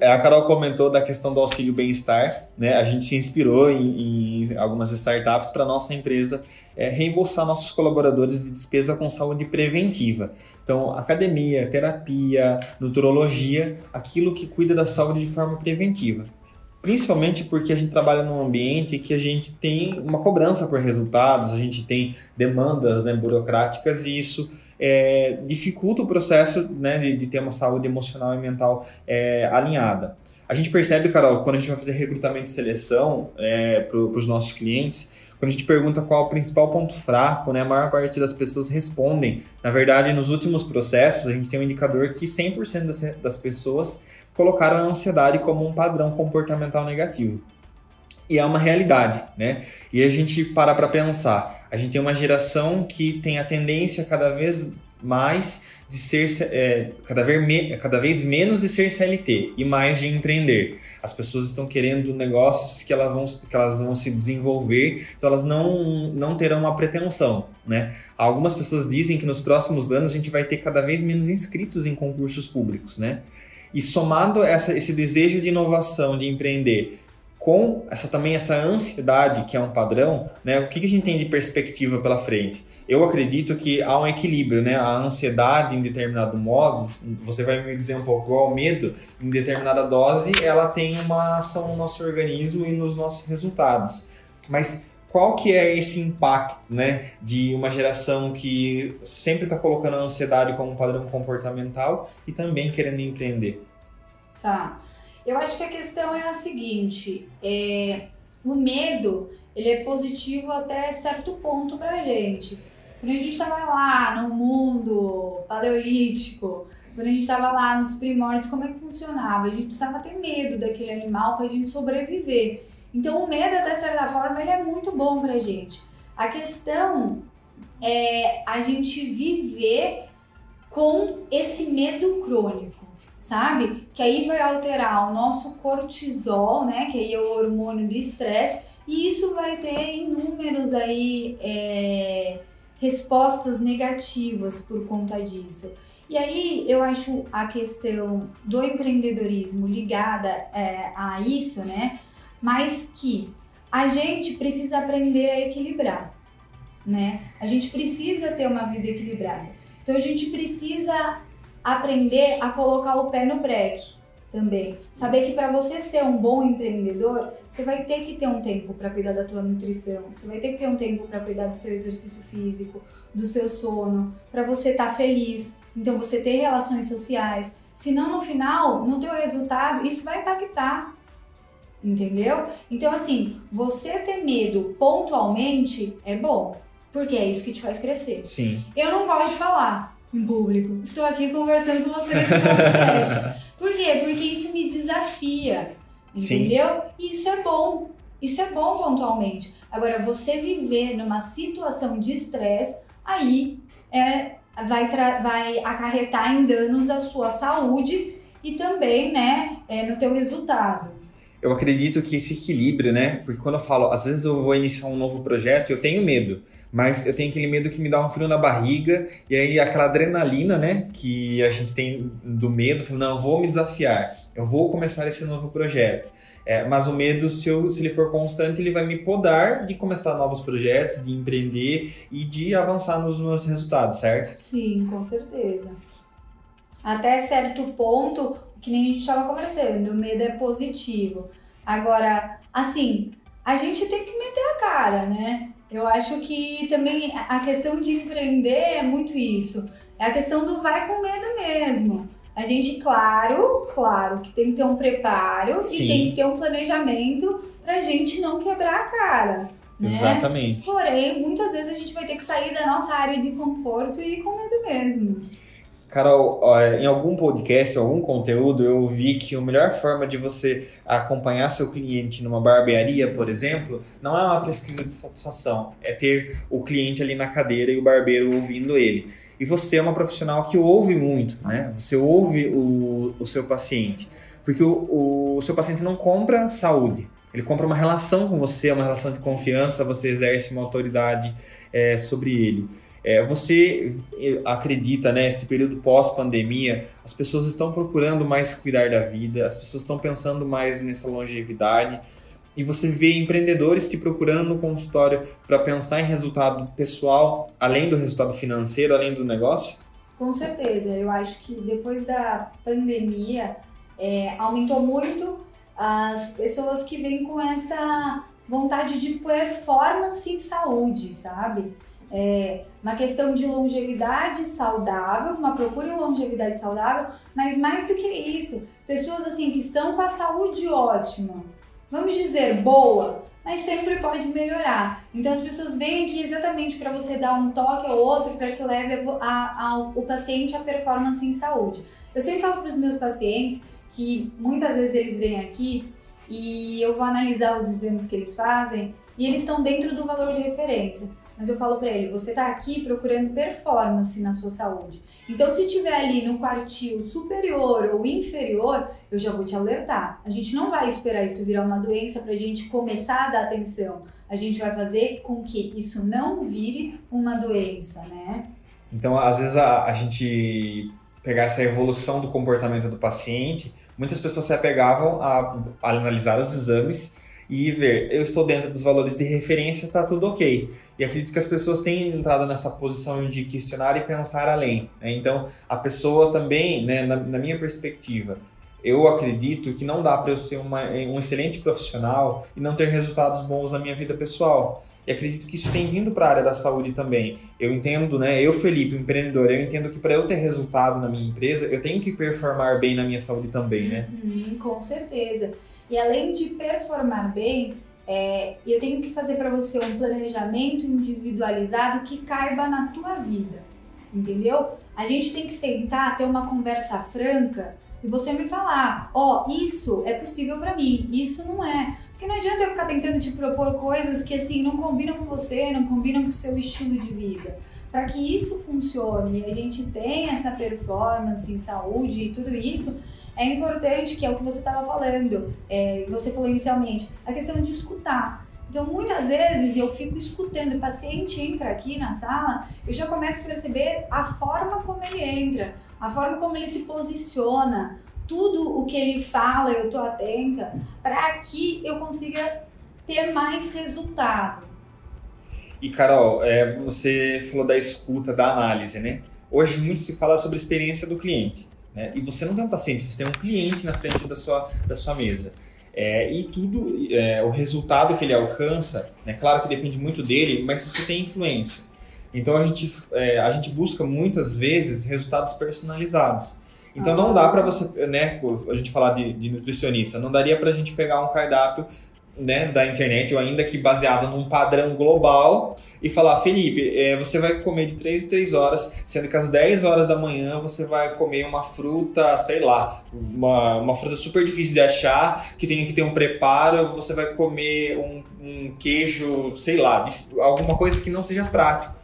É, a Carol comentou da questão do auxílio bem-estar, né? A gente se inspirou em, em algumas startups para nossa empresa é, reembolsar nossos colaboradores de despesa com saúde preventiva. Então, academia, terapia, nutrologia, aquilo que cuida da saúde de forma preventiva. Principalmente porque a gente trabalha num ambiente que a gente tem uma cobrança por resultados, a gente tem demandas né, burocráticas e isso é, dificulta o processo né, de, de, ter uma saúde emocional e mental é, alinhada. A gente percebe, Carol, quando a gente vai fazer recrutamento e seleção é, para os nossos clientes, quando a gente pergunta qual é o principal ponto fraco, né, a maior parte das pessoas respondem. Na verdade, nos últimos processos, a gente tem um indicador que 100% das, das pessoas colocaram a ansiedade como um padrão comportamental negativo. E é uma realidade, né? E a gente para para pensar. A gente tem uma geração que tem a tendência cada vez mais de ser é, cada, vez me, cada vez menos de ser CLT e mais de empreender. As pessoas estão querendo negócios que elas vão, que elas vão se desenvolver, então elas não, não terão uma pretensão. Né? Algumas pessoas dizem que nos próximos anos a gente vai ter cada vez menos inscritos em concursos públicos. Né? E somado essa, esse desejo de inovação, de empreender, com essa também essa ansiedade que é um padrão, né? o que, que a gente tem de perspectiva pela frente? eu acredito que há um equilíbrio, né? A ansiedade em determinado modo, você vai me dizer um pouco, igual medo, em determinada dose, ela tem uma ação no nosso organismo e nos nossos resultados. Mas qual que é esse impacto, né, de uma geração que sempre está colocando a ansiedade como um padrão comportamental e também querendo empreender? Tá. Eu acho que a questão é a seguinte, é, o medo, ele é positivo até certo ponto pra gente quando a gente estava lá no mundo paleolítico, quando a gente estava lá nos primórdios, como é que funcionava? A gente precisava ter medo daquele animal para a gente sobreviver. Então o medo, até certa forma, ele é muito bom para a gente. A questão é a gente viver com esse medo crônico, sabe? Que aí vai alterar o nosso cortisol, né? Que aí é o hormônio do estresse, e isso vai ter inúmeros aí. É respostas negativas por conta disso. E aí eu acho a questão do empreendedorismo ligada é, a isso, né? Mas que a gente precisa aprender a equilibrar, né? A gente precisa ter uma vida equilibrada. Então a gente precisa aprender a colocar o pé no breque também. Saber que para você ser um bom empreendedor, você vai ter que ter um tempo para cuidar da tua nutrição, você vai ter que ter um tempo para cuidar do seu exercício físico, do seu sono, para você estar tá feliz. Então você ter relações sociais. Senão no final, no teu resultado, isso vai impactar. Entendeu? Então assim, você ter medo pontualmente é bom, porque é isso que te faz crescer. Sim. Eu não gosto de falar em público. Estou aqui conversando com você nesse podcast. [laughs] Por quê? Porque isso me desafia, entendeu? Sim. E isso é bom. Isso é bom pontualmente. Agora, você viver numa situação de estresse, aí é, vai, vai acarretar em danos à sua saúde e também, né, é, no teu resultado. Eu acredito que esse equilíbrio, né? Porque quando eu falo, às vezes eu vou iniciar um novo projeto, eu tenho medo, mas eu tenho aquele medo que me dá um frio na barriga e aí aquela adrenalina, né? Que a gente tem do medo, não, eu vou me desafiar, eu vou começar esse novo projeto. É, mas o medo, se, eu, se ele for constante, ele vai me podar de começar novos projetos, de empreender e de avançar nos meus resultados, certo? Sim, com certeza. Até certo ponto, que nem a gente estava conversando, o medo é positivo. Agora, assim, a gente tem que meter a cara, né? Eu acho que também a questão de empreender é muito isso. É a questão do vai com medo mesmo. A gente, claro, claro que tem que ter um preparo Sim. e tem que ter um planejamento pra gente não quebrar a cara. Né? Exatamente. Porém, muitas vezes a gente vai ter que sair da nossa área de conforto e ir com medo mesmo. Carol, em algum podcast, algum conteúdo, eu vi que a melhor forma de você acompanhar seu cliente numa barbearia, por exemplo, não é uma pesquisa de satisfação, é ter o cliente ali na cadeira e o barbeiro ouvindo ele. E você é uma profissional que ouve muito, né? Você ouve o, o seu paciente. Porque o, o seu paciente não compra saúde, ele compra uma relação com você, uma relação de confiança, você exerce uma autoridade é, sobre ele. É, você acredita, né, esse período pós-pandemia, as pessoas estão procurando mais cuidar da vida, as pessoas estão pensando mais nessa longevidade, e você vê empreendedores te procurando no consultório para pensar em resultado pessoal, além do resultado financeiro, além do negócio? Com certeza. Eu acho que depois da pandemia é, aumentou muito as pessoas que vêm com essa vontade de performance em saúde, sabe? É uma questão de longevidade saudável, uma procura em longevidade saudável, mas mais do que isso, pessoas assim que estão com a saúde ótima, vamos dizer, boa, mas sempre pode melhorar. Então as pessoas vêm aqui exatamente para você dar um toque ou outro para que leve a, a, o paciente à performance em saúde. Eu sempre falo para os meus pacientes que muitas vezes eles vêm aqui e eu vou analisar os exames que eles fazem e eles estão dentro do valor de referência. Mas eu falo para ele, você está aqui procurando performance na sua saúde. Então, se tiver ali no quartil superior ou inferior, eu já vou te alertar. A gente não vai esperar isso virar uma doença para a gente começar a dar atenção. A gente vai fazer com que isso não vire uma doença, né? Então, às vezes a, a gente pegar essa evolução do comportamento do paciente, muitas pessoas se apegavam a, a analisar os exames e ver, eu estou dentro dos valores de referência, tá tudo ok. E acredito que as pessoas têm entrado nessa posição de questionar e pensar além. Né? Então, a pessoa também, né, na, na, minha perspectiva, eu acredito que não dá para eu ser uma, um excelente profissional e não ter resultados bons na minha vida pessoal. E acredito que isso tem vindo para a área da saúde também. Eu entendo, né? Eu, Felipe, empreendedor, eu entendo que para eu ter resultado na minha empresa, eu tenho que performar bem na minha saúde também, né? Uhum, com certeza. E além de performar bem, é, eu tenho que fazer para você um planejamento individualizado que caiba na tua vida, entendeu? A gente tem que sentar, ter uma conversa franca e você me falar, ó, oh, isso é possível para mim, isso não é. Porque não adianta eu ficar tentando te propor coisas que assim não combinam com você, não combinam com o seu estilo de vida. Para que isso funcione e a gente tenha essa performance em saúde e tudo isso, é importante, que é o que você estava falando, é, você falou inicialmente, a questão de escutar. Então, muitas vezes eu fico escutando, o paciente entra aqui na sala, eu já começo a perceber a forma como ele entra, a forma como ele se posiciona, tudo o que ele fala, eu estou atenta, para que eu consiga ter mais resultado. E Carol, é, você falou da escuta, da análise, né? Hoje muito se fala sobre a experiência do cliente. Né? E você não tem um paciente, você tem um cliente na frente da sua, da sua mesa. É, e tudo, é, o resultado que ele alcança, né, claro que depende muito dele, mas você tem influência. Então a gente, é, a gente busca muitas vezes resultados personalizados. Então não dá para você, né, a gente falar de, de nutricionista, não daria para a gente pegar um cardápio né, da internet, ou ainda que baseado num padrão global, e falar, Felipe, é, você vai comer de 3 em 3 horas, sendo que às 10 horas da manhã você vai comer uma fruta, sei lá, uma, uma fruta super difícil de achar, que tem que ter um preparo, você vai comer um, um queijo, sei lá, alguma coisa que não seja prático.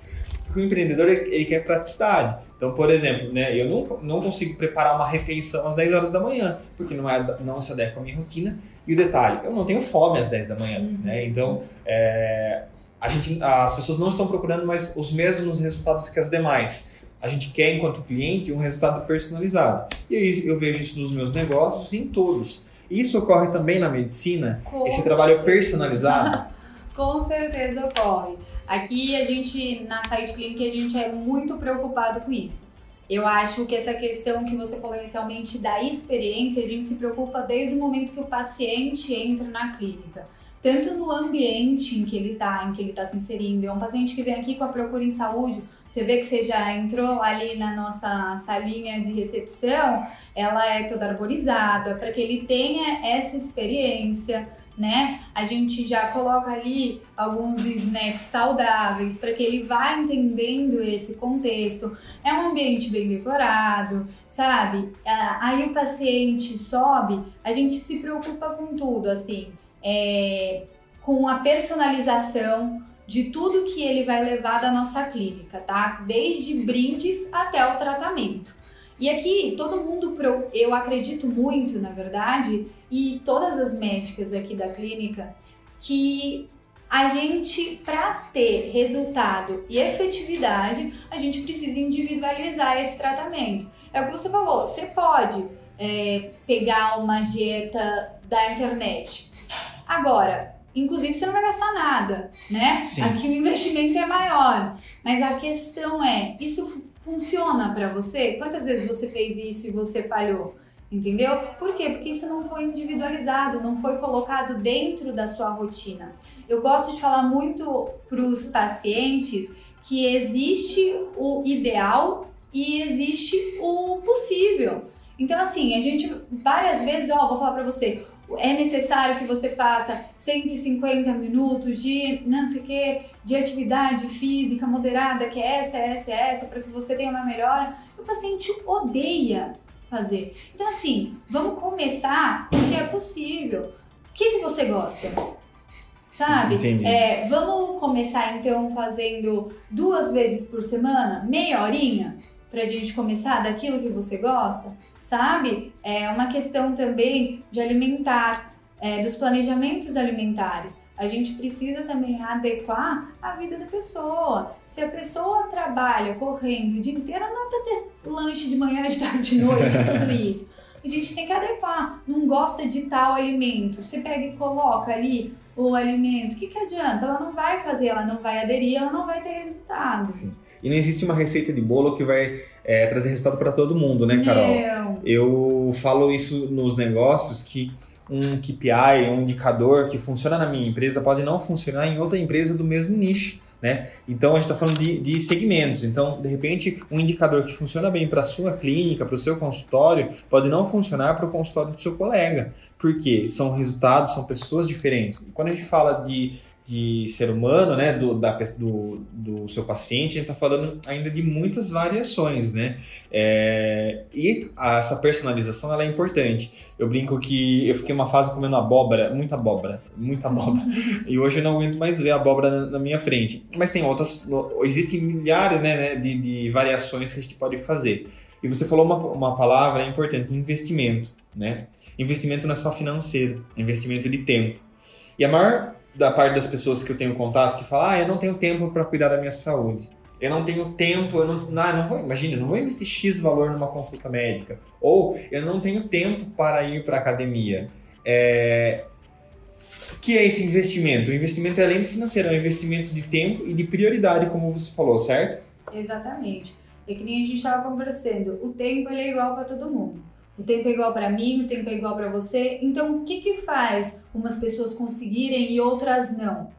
Porque o empreendedor ele, ele quer praticidade. Então, por exemplo, né, eu não, não consigo preparar uma refeição às 10 horas da manhã, porque não, é, não se adequa à minha rotina E o detalhe, eu não tenho fome às 10 da manhã, Uhum. né? Então, é, a gente, as pessoas não estão procurando mais os mesmos resultados que as demais. A gente quer, enquanto cliente, um resultado personalizado. E aí eu vejo isso nos meus negócios e em todos. Isso ocorre também na medicina, Com esse trabalho personalizado. [laughs] Com certeza ocorre. Aqui a gente, na Site Clinic, a gente é muito preocupado com isso. Eu acho que essa questão que você falou inicialmente da experiência, a gente se preocupa desde o momento que o paciente entra na clínica. Tanto no ambiente em que ele está, em que ele está se inserindo. É um paciente que vem aqui com a procura em saúde, você vê que você já entrou ali na nossa salinha de recepção, ela é toda arborizada, para que ele tenha essa experiência né? A gente já coloca ali alguns snacks saudáveis para que ele vá entendendo esse contexto. É um ambiente bem decorado, sabe? Aí o paciente sobe, a gente se preocupa com tudo, assim, é, com a personalização de tudo que ele vai levar da nossa clínica, tá? Desde brindes até o tratamento. E aqui todo mundo, eu acredito muito, na verdade, e todas as médicas aqui da clínica, que a gente, para ter resultado e efetividade, a gente precisa individualizar esse tratamento. É o que você falou, você pode é, pegar uma dieta da internet. Agora, inclusive você não vai gastar nada, né? Sim. Aqui o investimento é maior. Mas a questão é, isso funciona para você? Quantas vezes você fez isso e você falhou? Entendeu? Por quê? Porque isso não foi individualizado, não foi colocado dentro da sua rotina. Eu gosto de falar muito para os pacientes que existe o ideal e existe o possível. Então, assim, a gente várias vezes, ó, vou falar para você, é necessário que você faça 150 minutos de não sei que, de atividade física moderada, que é essa, essa, essa, para que você tenha uma melhora. O paciente odeia fazer. Então, assim, vamos começar com o que é possível. O que, que você gosta? Sabe? Entendi. É, vamos começar então fazendo duas vezes por semana, meia horinha, pra gente começar daquilo que você gosta, sabe? É uma questão também de alimentar, é, dos planejamentos alimentares. A gente precisa também adequar a vida da pessoa. Se a pessoa trabalha correndo o dia inteiro, não dá ter lanche de manhã, [laughs] de tarde, de noite, tudo isso. A gente tem que adequar. Não gosta de tal alimento. Você pega e coloca ali o alimento. O que, que adianta? Ela não vai fazer, ela não vai aderir, ela não vai ter resultado. Sim. E não existe uma receita de bolo que vai é, trazer resultado para todo mundo, né, Carol? Não. Eu falo isso nos negócios que um KPI, um indicador que funciona na minha empresa pode não funcionar em outra empresa do mesmo nicho. Né? Então a gente está falando de, de, segmentos. Então, de repente, um indicador que funciona bem para a sua clínica, para o seu consultório, pode não funcionar para o consultório do seu colega. Por quê? São resultados, são pessoas diferentes. E quando a gente fala de, de ser humano, né, do, da, do, do seu paciente, a gente está falando ainda de muitas variações, né? É, e a, essa personalização ela é importante. Eu brinco que eu fiquei uma fase comendo abóbora, muita abóbora, muita abóbora, [laughs] e hoje eu não aguento mais ver abóbora na, na minha frente. Mas tem outras, existem milhares né, né, de, de variações que a gente pode fazer. E você falou uma, uma palavra importante, investimento, né? Investimento não é só financeiro, é investimento de tempo. E a maior da parte das pessoas que eu tenho contato que fala, ah, eu não tenho tempo para cuidar da minha saúde. Eu não tenho tempo, eu não, não, não vou, imagina, eu não vou investir X valor numa consulta médica. Ou eu não tenho tempo para ir para academia. É... O que é esse investimento? O investimento é além do financeiro, é um investimento de tempo e de prioridade, como você falou, certo? Exatamente. É que nem a gente estava conversando, o tempo é igual para todo mundo. O tempo é igual para mim, o tempo é igual para você. Então, o que, que faz umas pessoas conseguirem e outras não?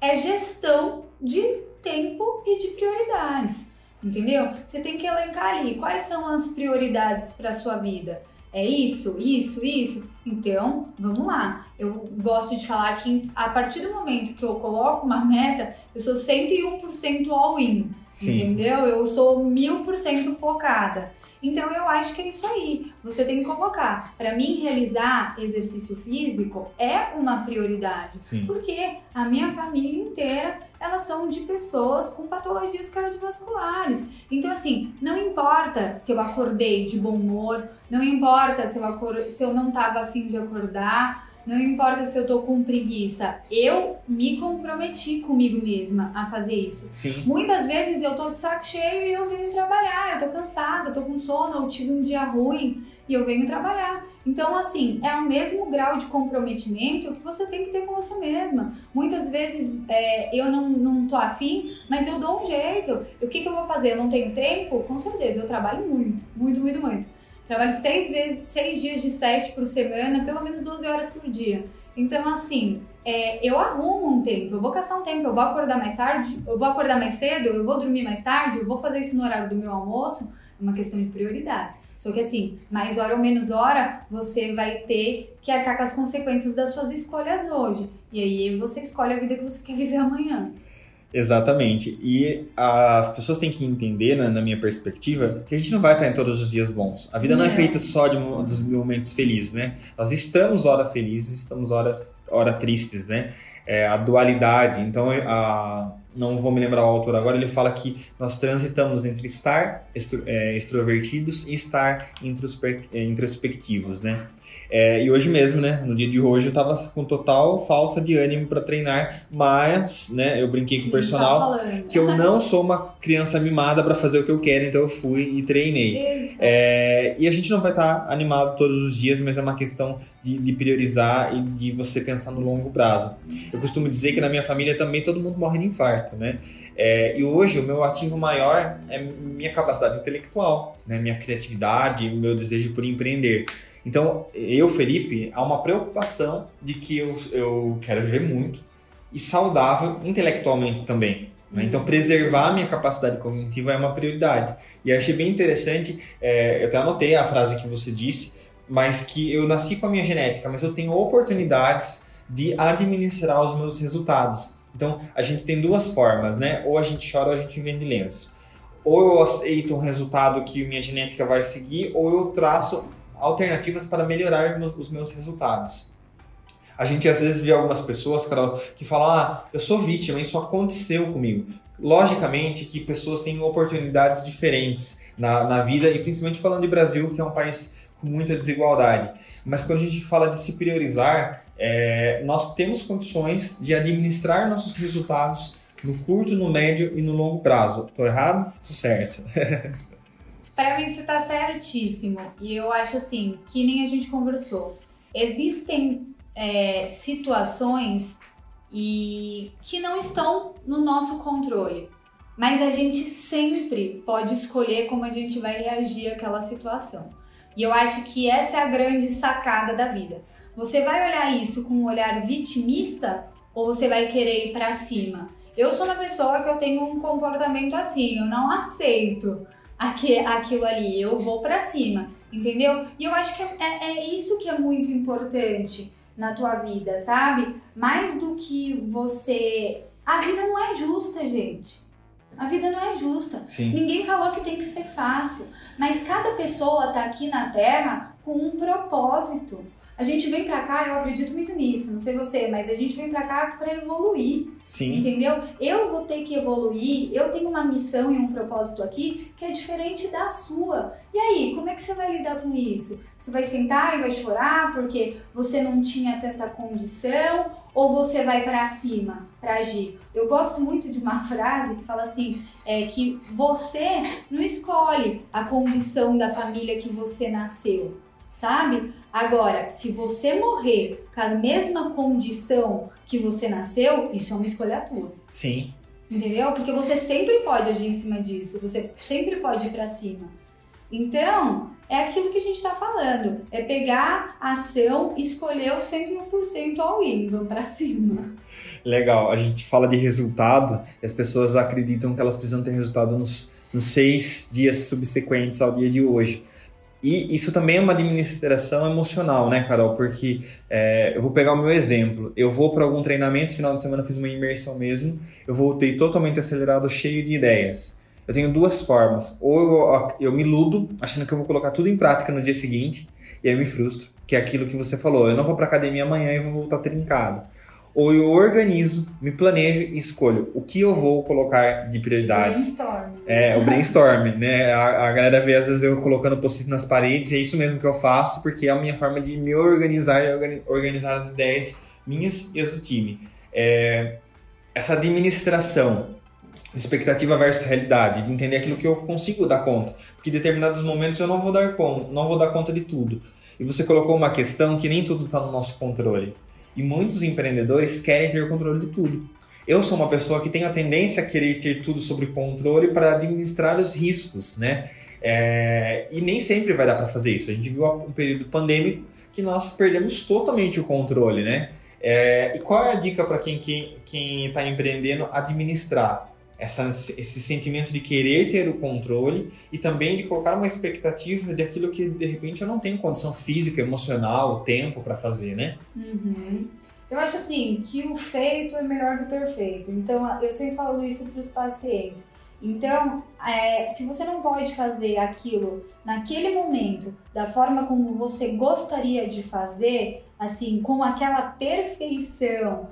É gestão de tempo e de prioridades. Entendeu? Você tem que elencar ali quais são as prioridades para sua vida. É isso, isso, isso? Então, vamos lá. Eu gosto de falar que a partir do momento que eu coloco uma meta, eu sou 101% all-in. Entendeu? Eu sou mil por cento focada. Então eu acho que é isso aí. Você tem que colocar. Para mim, realizar exercício físico é uma prioridade. Sim. Porque a minha família inteira, elas são de pessoas com patologias cardiovasculares. Então, assim, não importa se eu acordei de bom humor, não importa se eu, acor... se eu não estava afim de acordar, não importa se eu tô com preguiça, eu me comprometi comigo mesma a fazer isso. Sim. Muitas vezes eu tô de saco cheio e eu venho trabalhar, eu tô cansada, eu tô com sono, eu tive um dia ruim e eu venho trabalhar. Então, assim, é o mesmo grau de comprometimento que você tem que ter com você mesma. Muitas vezes é, eu não, não tô afim, mas eu dou um jeito. O que, que eu vou fazer? Eu não tenho tempo? Com certeza, eu trabalho muito, muito, muito, muito. Trabalho seis, vezes, seis dias de sete por semana, pelo menos 12 horas por dia. Então, assim, é, eu arrumo um tempo, eu vou caçar um tempo, eu vou acordar mais tarde, eu vou acordar mais cedo, eu vou dormir mais tarde, eu vou fazer isso no horário do meu almoço, é uma questão de prioridades. Só que assim, mais hora ou menos hora, você vai ter que arcar com as consequências das suas escolhas hoje. E aí você escolhe a vida que você quer viver amanhã. Exatamente. E as pessoas têm que entender, né, na minha perspectiva, que a gente não vai estar em todos os dias bons. A vida não, não é feita só de dos momentos felizes, né? Nós estamos hora felizes, estamos horas hora tristes, né? É a dualidade. Então, a, não vou me lembrar o autor agora, ele fala que nós transitamos entre estar extro, é, extrovertidos e estar é, introspectivos, né? É, e hoje mesmo, né, no dia de hoje, eu tava com total falta de ânimo para treinar, mas, né, eu brinquei com o personal tá que eu não sou uma criança mimada para fazer o que eu quero, então eu fui e treinei. É, e a gente não vai estar tá animado todos os dias, mas é uma questão de, de, priorizar e de você pensar no longo prazo. Eu costumo dizer que na minha família também todo mundo morre de infarto, né? É, e hoje o meu ativo maior é minha capacidade intelectual, né? minha criatividade, o meu desejo por empreender. Então, eu, Felipe, há uma preocupação de que eu, eu quero viver muito e saudável intelectualmente também. Né? Então, preservar a minha capacidade cognitiva é uma prioridade. E achei bem interessante, é, eu até anotei a frase que você disse, mas que eu nasci com a minha genética, mas eu tenho oportunidades de administrar os meus resultados. Então, a gente tem duas formas, né? Ou a gente chora ou a gente vende lenço. Ou eu aceito um resultado que minha genética vai seguir, ou eu traço alternativas para melhorar os meus resultados. A gente às vezes vê algumas pessoas, Carol, que falam: ah, eu sou vítima, isso aconteceu comigo. Logicamente que pessoas têm oportunidades diferentes na, na vida, e principalmente falando de Brasil, que é um país com muita desigualdade. Mas quando a gente fala de se priorizar, é, nós temos condições de administrar nossos resultados no curto, no médio e no longo prazo. Estou errado? Estou certo. [laughs] Para mim, você está certíssimo. E eu acho assim, que nem a gente conversou. Existem é, situações e que não estão no nosso controle. Mas a gente sempre pode escolher como a gente vai reagir àquela situação. E eu acho que essa é a grande sacada da vida. Você vai olhar isso com um olhar vitimista ou você vai querer ir para cima? Eu sou uma pessoa que eu tenho um comportamento assim, eu não aceito aquilo ali, eu vou para cima, entendeu? E eu acho que é, é, é isso que é muito importante na tua vida, sabe? Mais do que você. A vida não é justa, gente. A vida não é justa. Sim. Ninguém falou que tem que ser fácil. Mas cada pessoa tá aqui na Terra com um propósito. A gente vem pra cá, eu acredito muito nisso, não sei você, mas a gente vem pra cá pra evoluir. Sim. Entendeu? Eu vou ter que evoluir, eu tenho uma missão e um propósito aqui que é diferente da sua. E aí, como é que você vai lidar com isso? Você vai sentar e vai chorar porque você não tinha tanta condição? Ou você vai para cima para agir? Eu gosto muito de uma [laughs] frase que fala assim: é que você não escolhe a condição da família que você nasceu sabe? Agora, se você morrer com a mesma condição que você nasceu, isso é uma escolha tua. Sim. Entendeu? Porque você sempre pode agir em cima disso, você sempre pode ir para cima. Então, é aquilo que a gente está falando. É pegar a ação, escolher o 101% all in, vamos para cima. Legal, a gente fala de resultado e as pessoas acreditam que elas precisam ter resultado nos, nos seis dias subsequentes ao dia de hoje. E isso também é uma administração emocional, né, Carol? Porque é, eu vou pegar o meu exemplo. Eu vou para algum treinamento, esse final de semana fiz uma imersão mesmo. Eu voltei totalmente acelerado, cheio de ideias. Eu tenho duas formas. Ou eu, eu me iludo, achando que eu vou colocar tudo em prática no dia seguinte, e aí eu me frustro, que é aquilo que você falou. Eu não vou para academia amanhã e vou voltar trincado. Ou eu organizo, me planejo e escolho o que eu vou colocar de prioridades. Brainstorm. É, o brainstorm, [laughs] né? A, a galera vê às vezes eu colocando post-it nas paredes, e é isso mesmo que eu faço, porque é a minha forma de me organizar e organizar as ideias minhas e as do time. É, essa administração, expectativa versus realidade, de entender aquilo que eu consigo dar conta, porque em determinados momentos eu não vou dar conta, não vou dar conta de tudo. E você colocou uma questão que nem tudo está no nosso controle. E muitos empreendedores querem ter controle de tudo. Eu sou uma pessoa que tem a tendência a querer ter tudo sob controle para administrar os riscos, né? É, e nem sempre vai dar para fazer isso. A gente viu um período pandêmico que nós perdemos totalmente o controle, né? É, e qual é a dica para quem está quem, quem empreendendo administrar? Essa, esse sentimento de querer ter o controle e também de colocar uma expectativa daquilo que de repente eu não tenho condição física, emocional, tempo para fazer, né? Uhum. Eu acho assim que o feito é melhor que o perfeito. Então eu sempre falo isso para os pacientes. Então, é, se você não pode fazer aquilo naquele momento da forma como você gostaria de fazer, assim, com aquela perfeição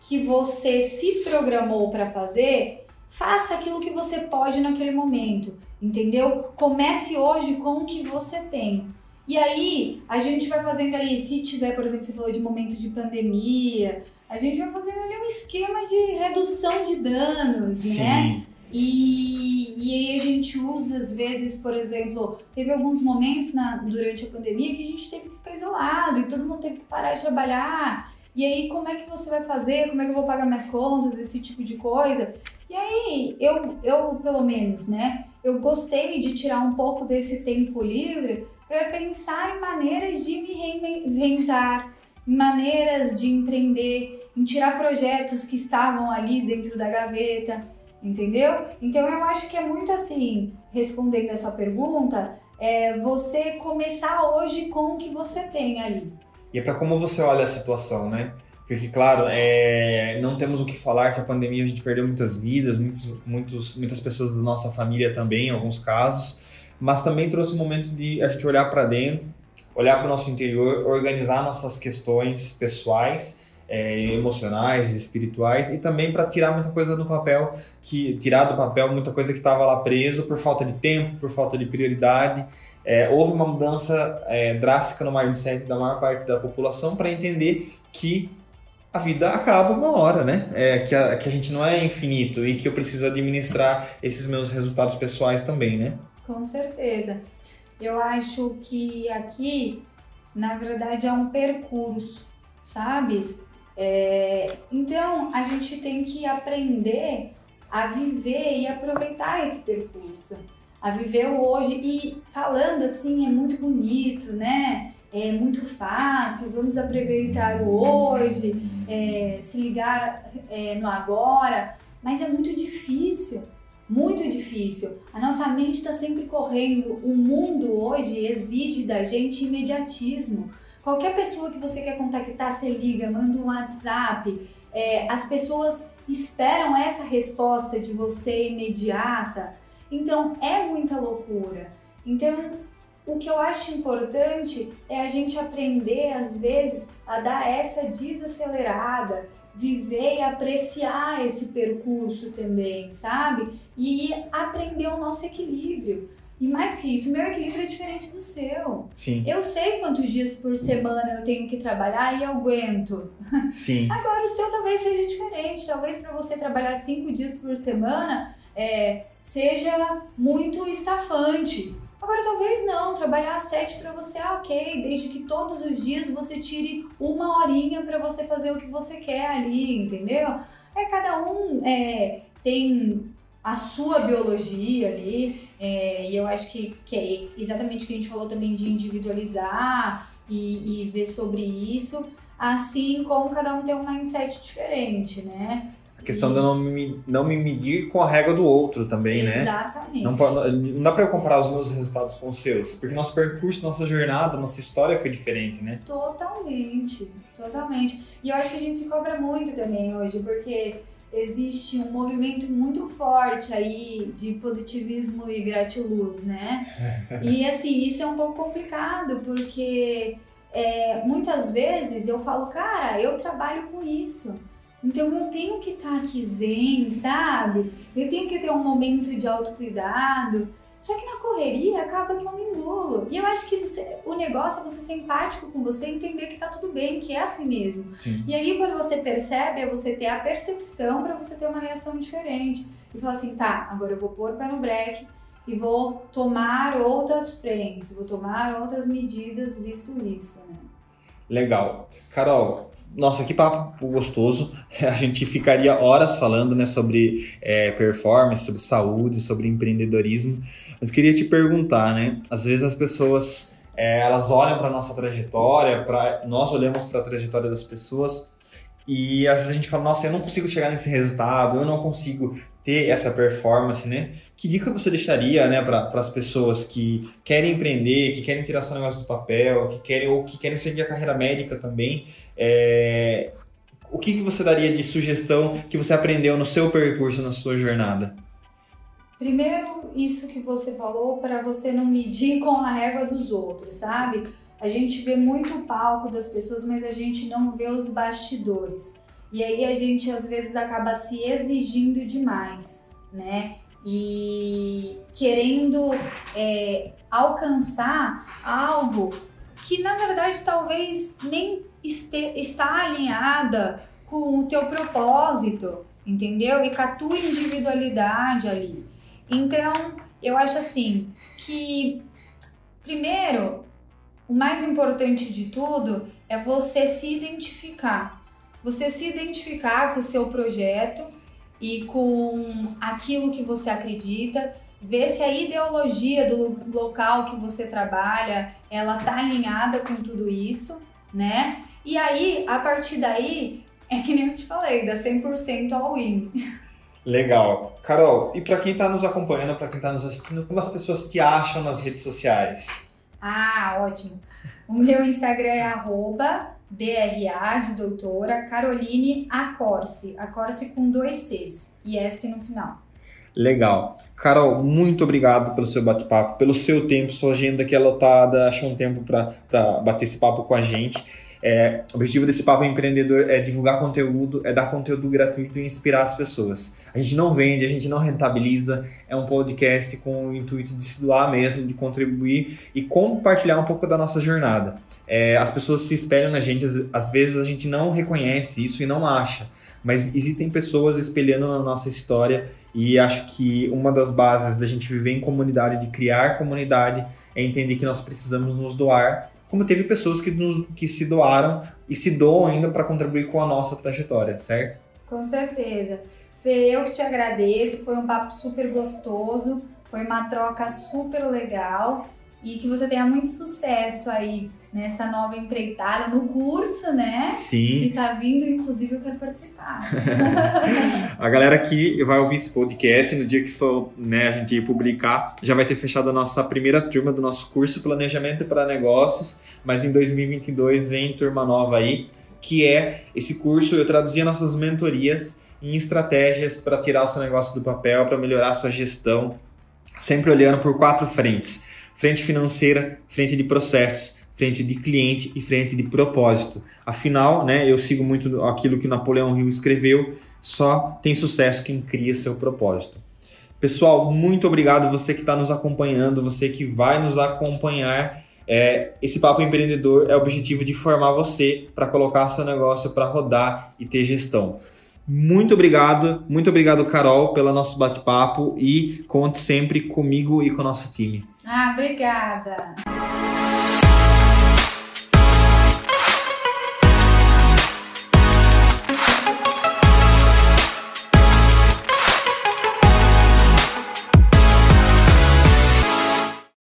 que você se programou para fazer, Faça aquilo que você pode naquele momento, entendeu? Comece hoje com o que você tem. E aí, a gente vai fazendo ali, se tiver, por exemplo, você falou de momento de pandemia, a gente vai fazendo ali um esquema de redução de danos, Sim. né? E, e aí a gente usa, às vezes, por exemplo, teve alguns momentos na, durante a pandemia que a gente teve que ficar isolado e todo mundo teve que parar de trabalhar. E aí, como é que você vai fazer? Como é que eu vou pagar minhas contas? Esse tipo de coisa. E aí, eu, eu pelo menos, né, eu gostei de tirar um pouco desse tempo livre para pensar em maneiras de me reinventar, em maneiras de empreender, em tirar projetos que estavam ali dentro da gaveta, entendeu? Então eu acho que é muito assim, respondendo a sua pergunta, é você começar hoje com o que você tem ali. E é para como você olha a situação, né? Porque, claro, é, não temos o que falar que a pandemia a gente perdeu muitas vidas, muitos, muitos, muitas pessoas da nossa família também, em alguns casos, mas também trouxe um momento de a gente olhar para dentro, olhar para o nosso interior, organizar nossas questões pessoais, é, emocionais, espirituais e também para tirar muita coisa do papel, que tirar do papel muita coisa que estava lá preso por falta de tempo, por falta de prioridade. É, houve uma mudança é, drástica no mindset da maior parte da população para entender que a vida acaba uma hora, né? É, que, a, que a gente não é infinito e que eu preciso administrar esses meus resultados pessoais também, né? Com certeza. Eu acho que aqui, na verdade, é um percurso, sabe? É, então, a gente tem que aprender a viver e aproveitar esse percurso. A viver o hoje. E falando assim, é muito bonito, né? é muito fácil, vamos aproveitar o hoje, é, se ligar é, no agora, mas é muito difícil, muito difícil. A nossa mente está sempre correndo, o mundo hoje exige da gente imediatismo. Qualquer pessoa que você quer contactar, você liga, manda um WhatsApp, é, as pessoas esperam essa resposta de você imediata, então é muita loucura. Então o que eu acho importante é a gente aprender, às vezes, a dar essa desacelerada, viver e apreciar esse percurso também, sabe? E aprender o nosso equilíbrio. E mais que isso, o meu equilíbrio é diferente do seu. Sim. Eu sei quantos dias por semana eu tenho que trabalhar e eu aguento. Sim. [laughs] Agora, o seu talvez seja diferente. Talvez para você trabalhar cinco dias por semana é, seja muito estafante. Agora, talvez não, trabalhar às sete para você é ok, desde que todos os dias você tire uma horinha para você fazer o que você quer ali, entendeu? É, cada um é, tem a sua biologia ali, é, e eu acho que, que é exatamente o que a gente falou também de individualizar e, e ver sobre isso, assim como cada um tem um mindset diferente, né? A questão de não me, não me medir com a régua do outro também, né? Exatamente. Não, não dá para eu comparar os meus resultados com os seus, porque nosso percurso, nossa jornada, nossa história foi diferente, né? Totalmente, totalmente. E eu acho que a gente se cobra muito também hoje, porque existe um movimento muito forte aí de positivismo e gratiluz, né? [laughs] e assim, isso é um pouco complicado, porque é, muitas vezes eu falo, cara, eu trabalho com isso. Então eu tenho que estar tá aqui zen, sabe? Eu tenho que ter um momento de autocuidado. Só que na correria acaba que eu me engulo. E eu acho que você, o negócio é você ser empático com você e entender que tá tudo bem, que é assim mesmo. Sim. E aí quando você percebe, é você ter a percepção para você ter uma reação diferente. E falar assim, tá, agora eu vou pôr o pé no break e vou tomar outras frentes, vou tomar outras medidas visto isso, né? Legal. Carol, nossa, que papo gostoso. [laughs] A gente ficaria horas falando né, sobre é, performance, sobre saúde, sobre empreendedorismo. Mas queria te perguntar, né? Às vezes as pessoas é, elas olham para nossa trajetória, nós olhamos para a trajetória das pessoas e às vezes a gente fala, nossa, eu não consigo chegar nesse resultado, eu não consigo ter essa performance, né? Que dica você deixaria, né, para as pessoas que querem empreender, que querem tirar seu negócio do papel, que querem ou que querem seguir a carreira médica também? É... O que, que você daria de sugestão que você aprendeu no seu percurso, na sua jornada? Primeiro, isso que você falou, para você não medir com a régua dos outros, sabe? A gente vê muito o palco das pessoas, mas a gente não vê os bastidores. E aí a gente às vezes acaba se exigindo demais, né? E querendo é, alcançar algo que na verdade talvez nem está alinhada com o teu propósito, entendeu? E com a tua individualidade ali. Então, eu acho assim que primeiro, o mais importante de tudo é você se identificar. Você se identificar com o seu projeto e com aquilo que você acredita, ver se a ideologia do local que você trabalha, ela tá alinhada com tudo isso, né? E aí, a partir daí, é que nem eu te falei, dá 100% all in. Legal. Carol, e para quem está nos acompanhando, para quem está nos assistindo, como as pessoas te acham nas redes sociais? Ah, ótimo. O meu Instagram é arroba DRA de doutora Caroline Acorce. Acorce com dois Cs e S no final. Legal. Carol, muito obrigado pelo seu bate-papo, pelo seu tempo, sua agenda que é lotada, achou um tempo para bater esse papo com a gente. É, o objetivo desse Papo Empreendedor é divulgar conteúdo, é dar conteúdo gratuito e inspirar as pessoas. A gente não vende, a gente não rentabiliza, é um podcast com o intuito de se doar mesmo, de contribuir e compartilhar um pouco da nossa jornada. É, as pessoas se espelham na gente, às, às vezes a gente não reconhece isso e não acha, mas existem pessoas espelhando na nossa história e acho que uma das bases da gente viver em comunidade, de criar comunidade, é entender que nós precisamos nos doar como teve pessoas que, nos, que se doaram e se doam ainda para contribuir com a nossa trajetória, certo? Com certeza. Fê, eu que te agradeço, foi um papo super gostoso, foi uma troca super legal e que você tenha muito sucesso aí nessa nova empreitada, no curso, né? Sim. Que tá vindo, inclusive eu quero participar. [laughs] a galera que vai ouvir esse podcast, no dia que só, né, a gente publicar, já vai ter fechado a nossa primeira turma do nosso curso Planejamento para Negócios, mas em 2022 vem turma nova aí, que é esse curso, eu traduzia nossas mentorias em estratégias para tirar o seu negócio do papel, para melhorar a sua gestão, sempre olhando por quatro frentes. Frente financeira, frente de processos, frente de cliente e frente de propósito. Afinal, né, eu sigo muito aquilo que Napoleão Hill escreveu, só tem sucesso quem cria seu propósito. Pessoal, muito obrigado você que está nos acompanhando, você que vai nos acompanhar. É, esse Papo Empreendedor é o objetivo de formar você para colocar seu negócio para rodar e ter gestão. Muito obrigado, muito obrigado, Carol, pelo nosso bate-papo e conte sempre comigo e com o nosso time. Ah, obrigada.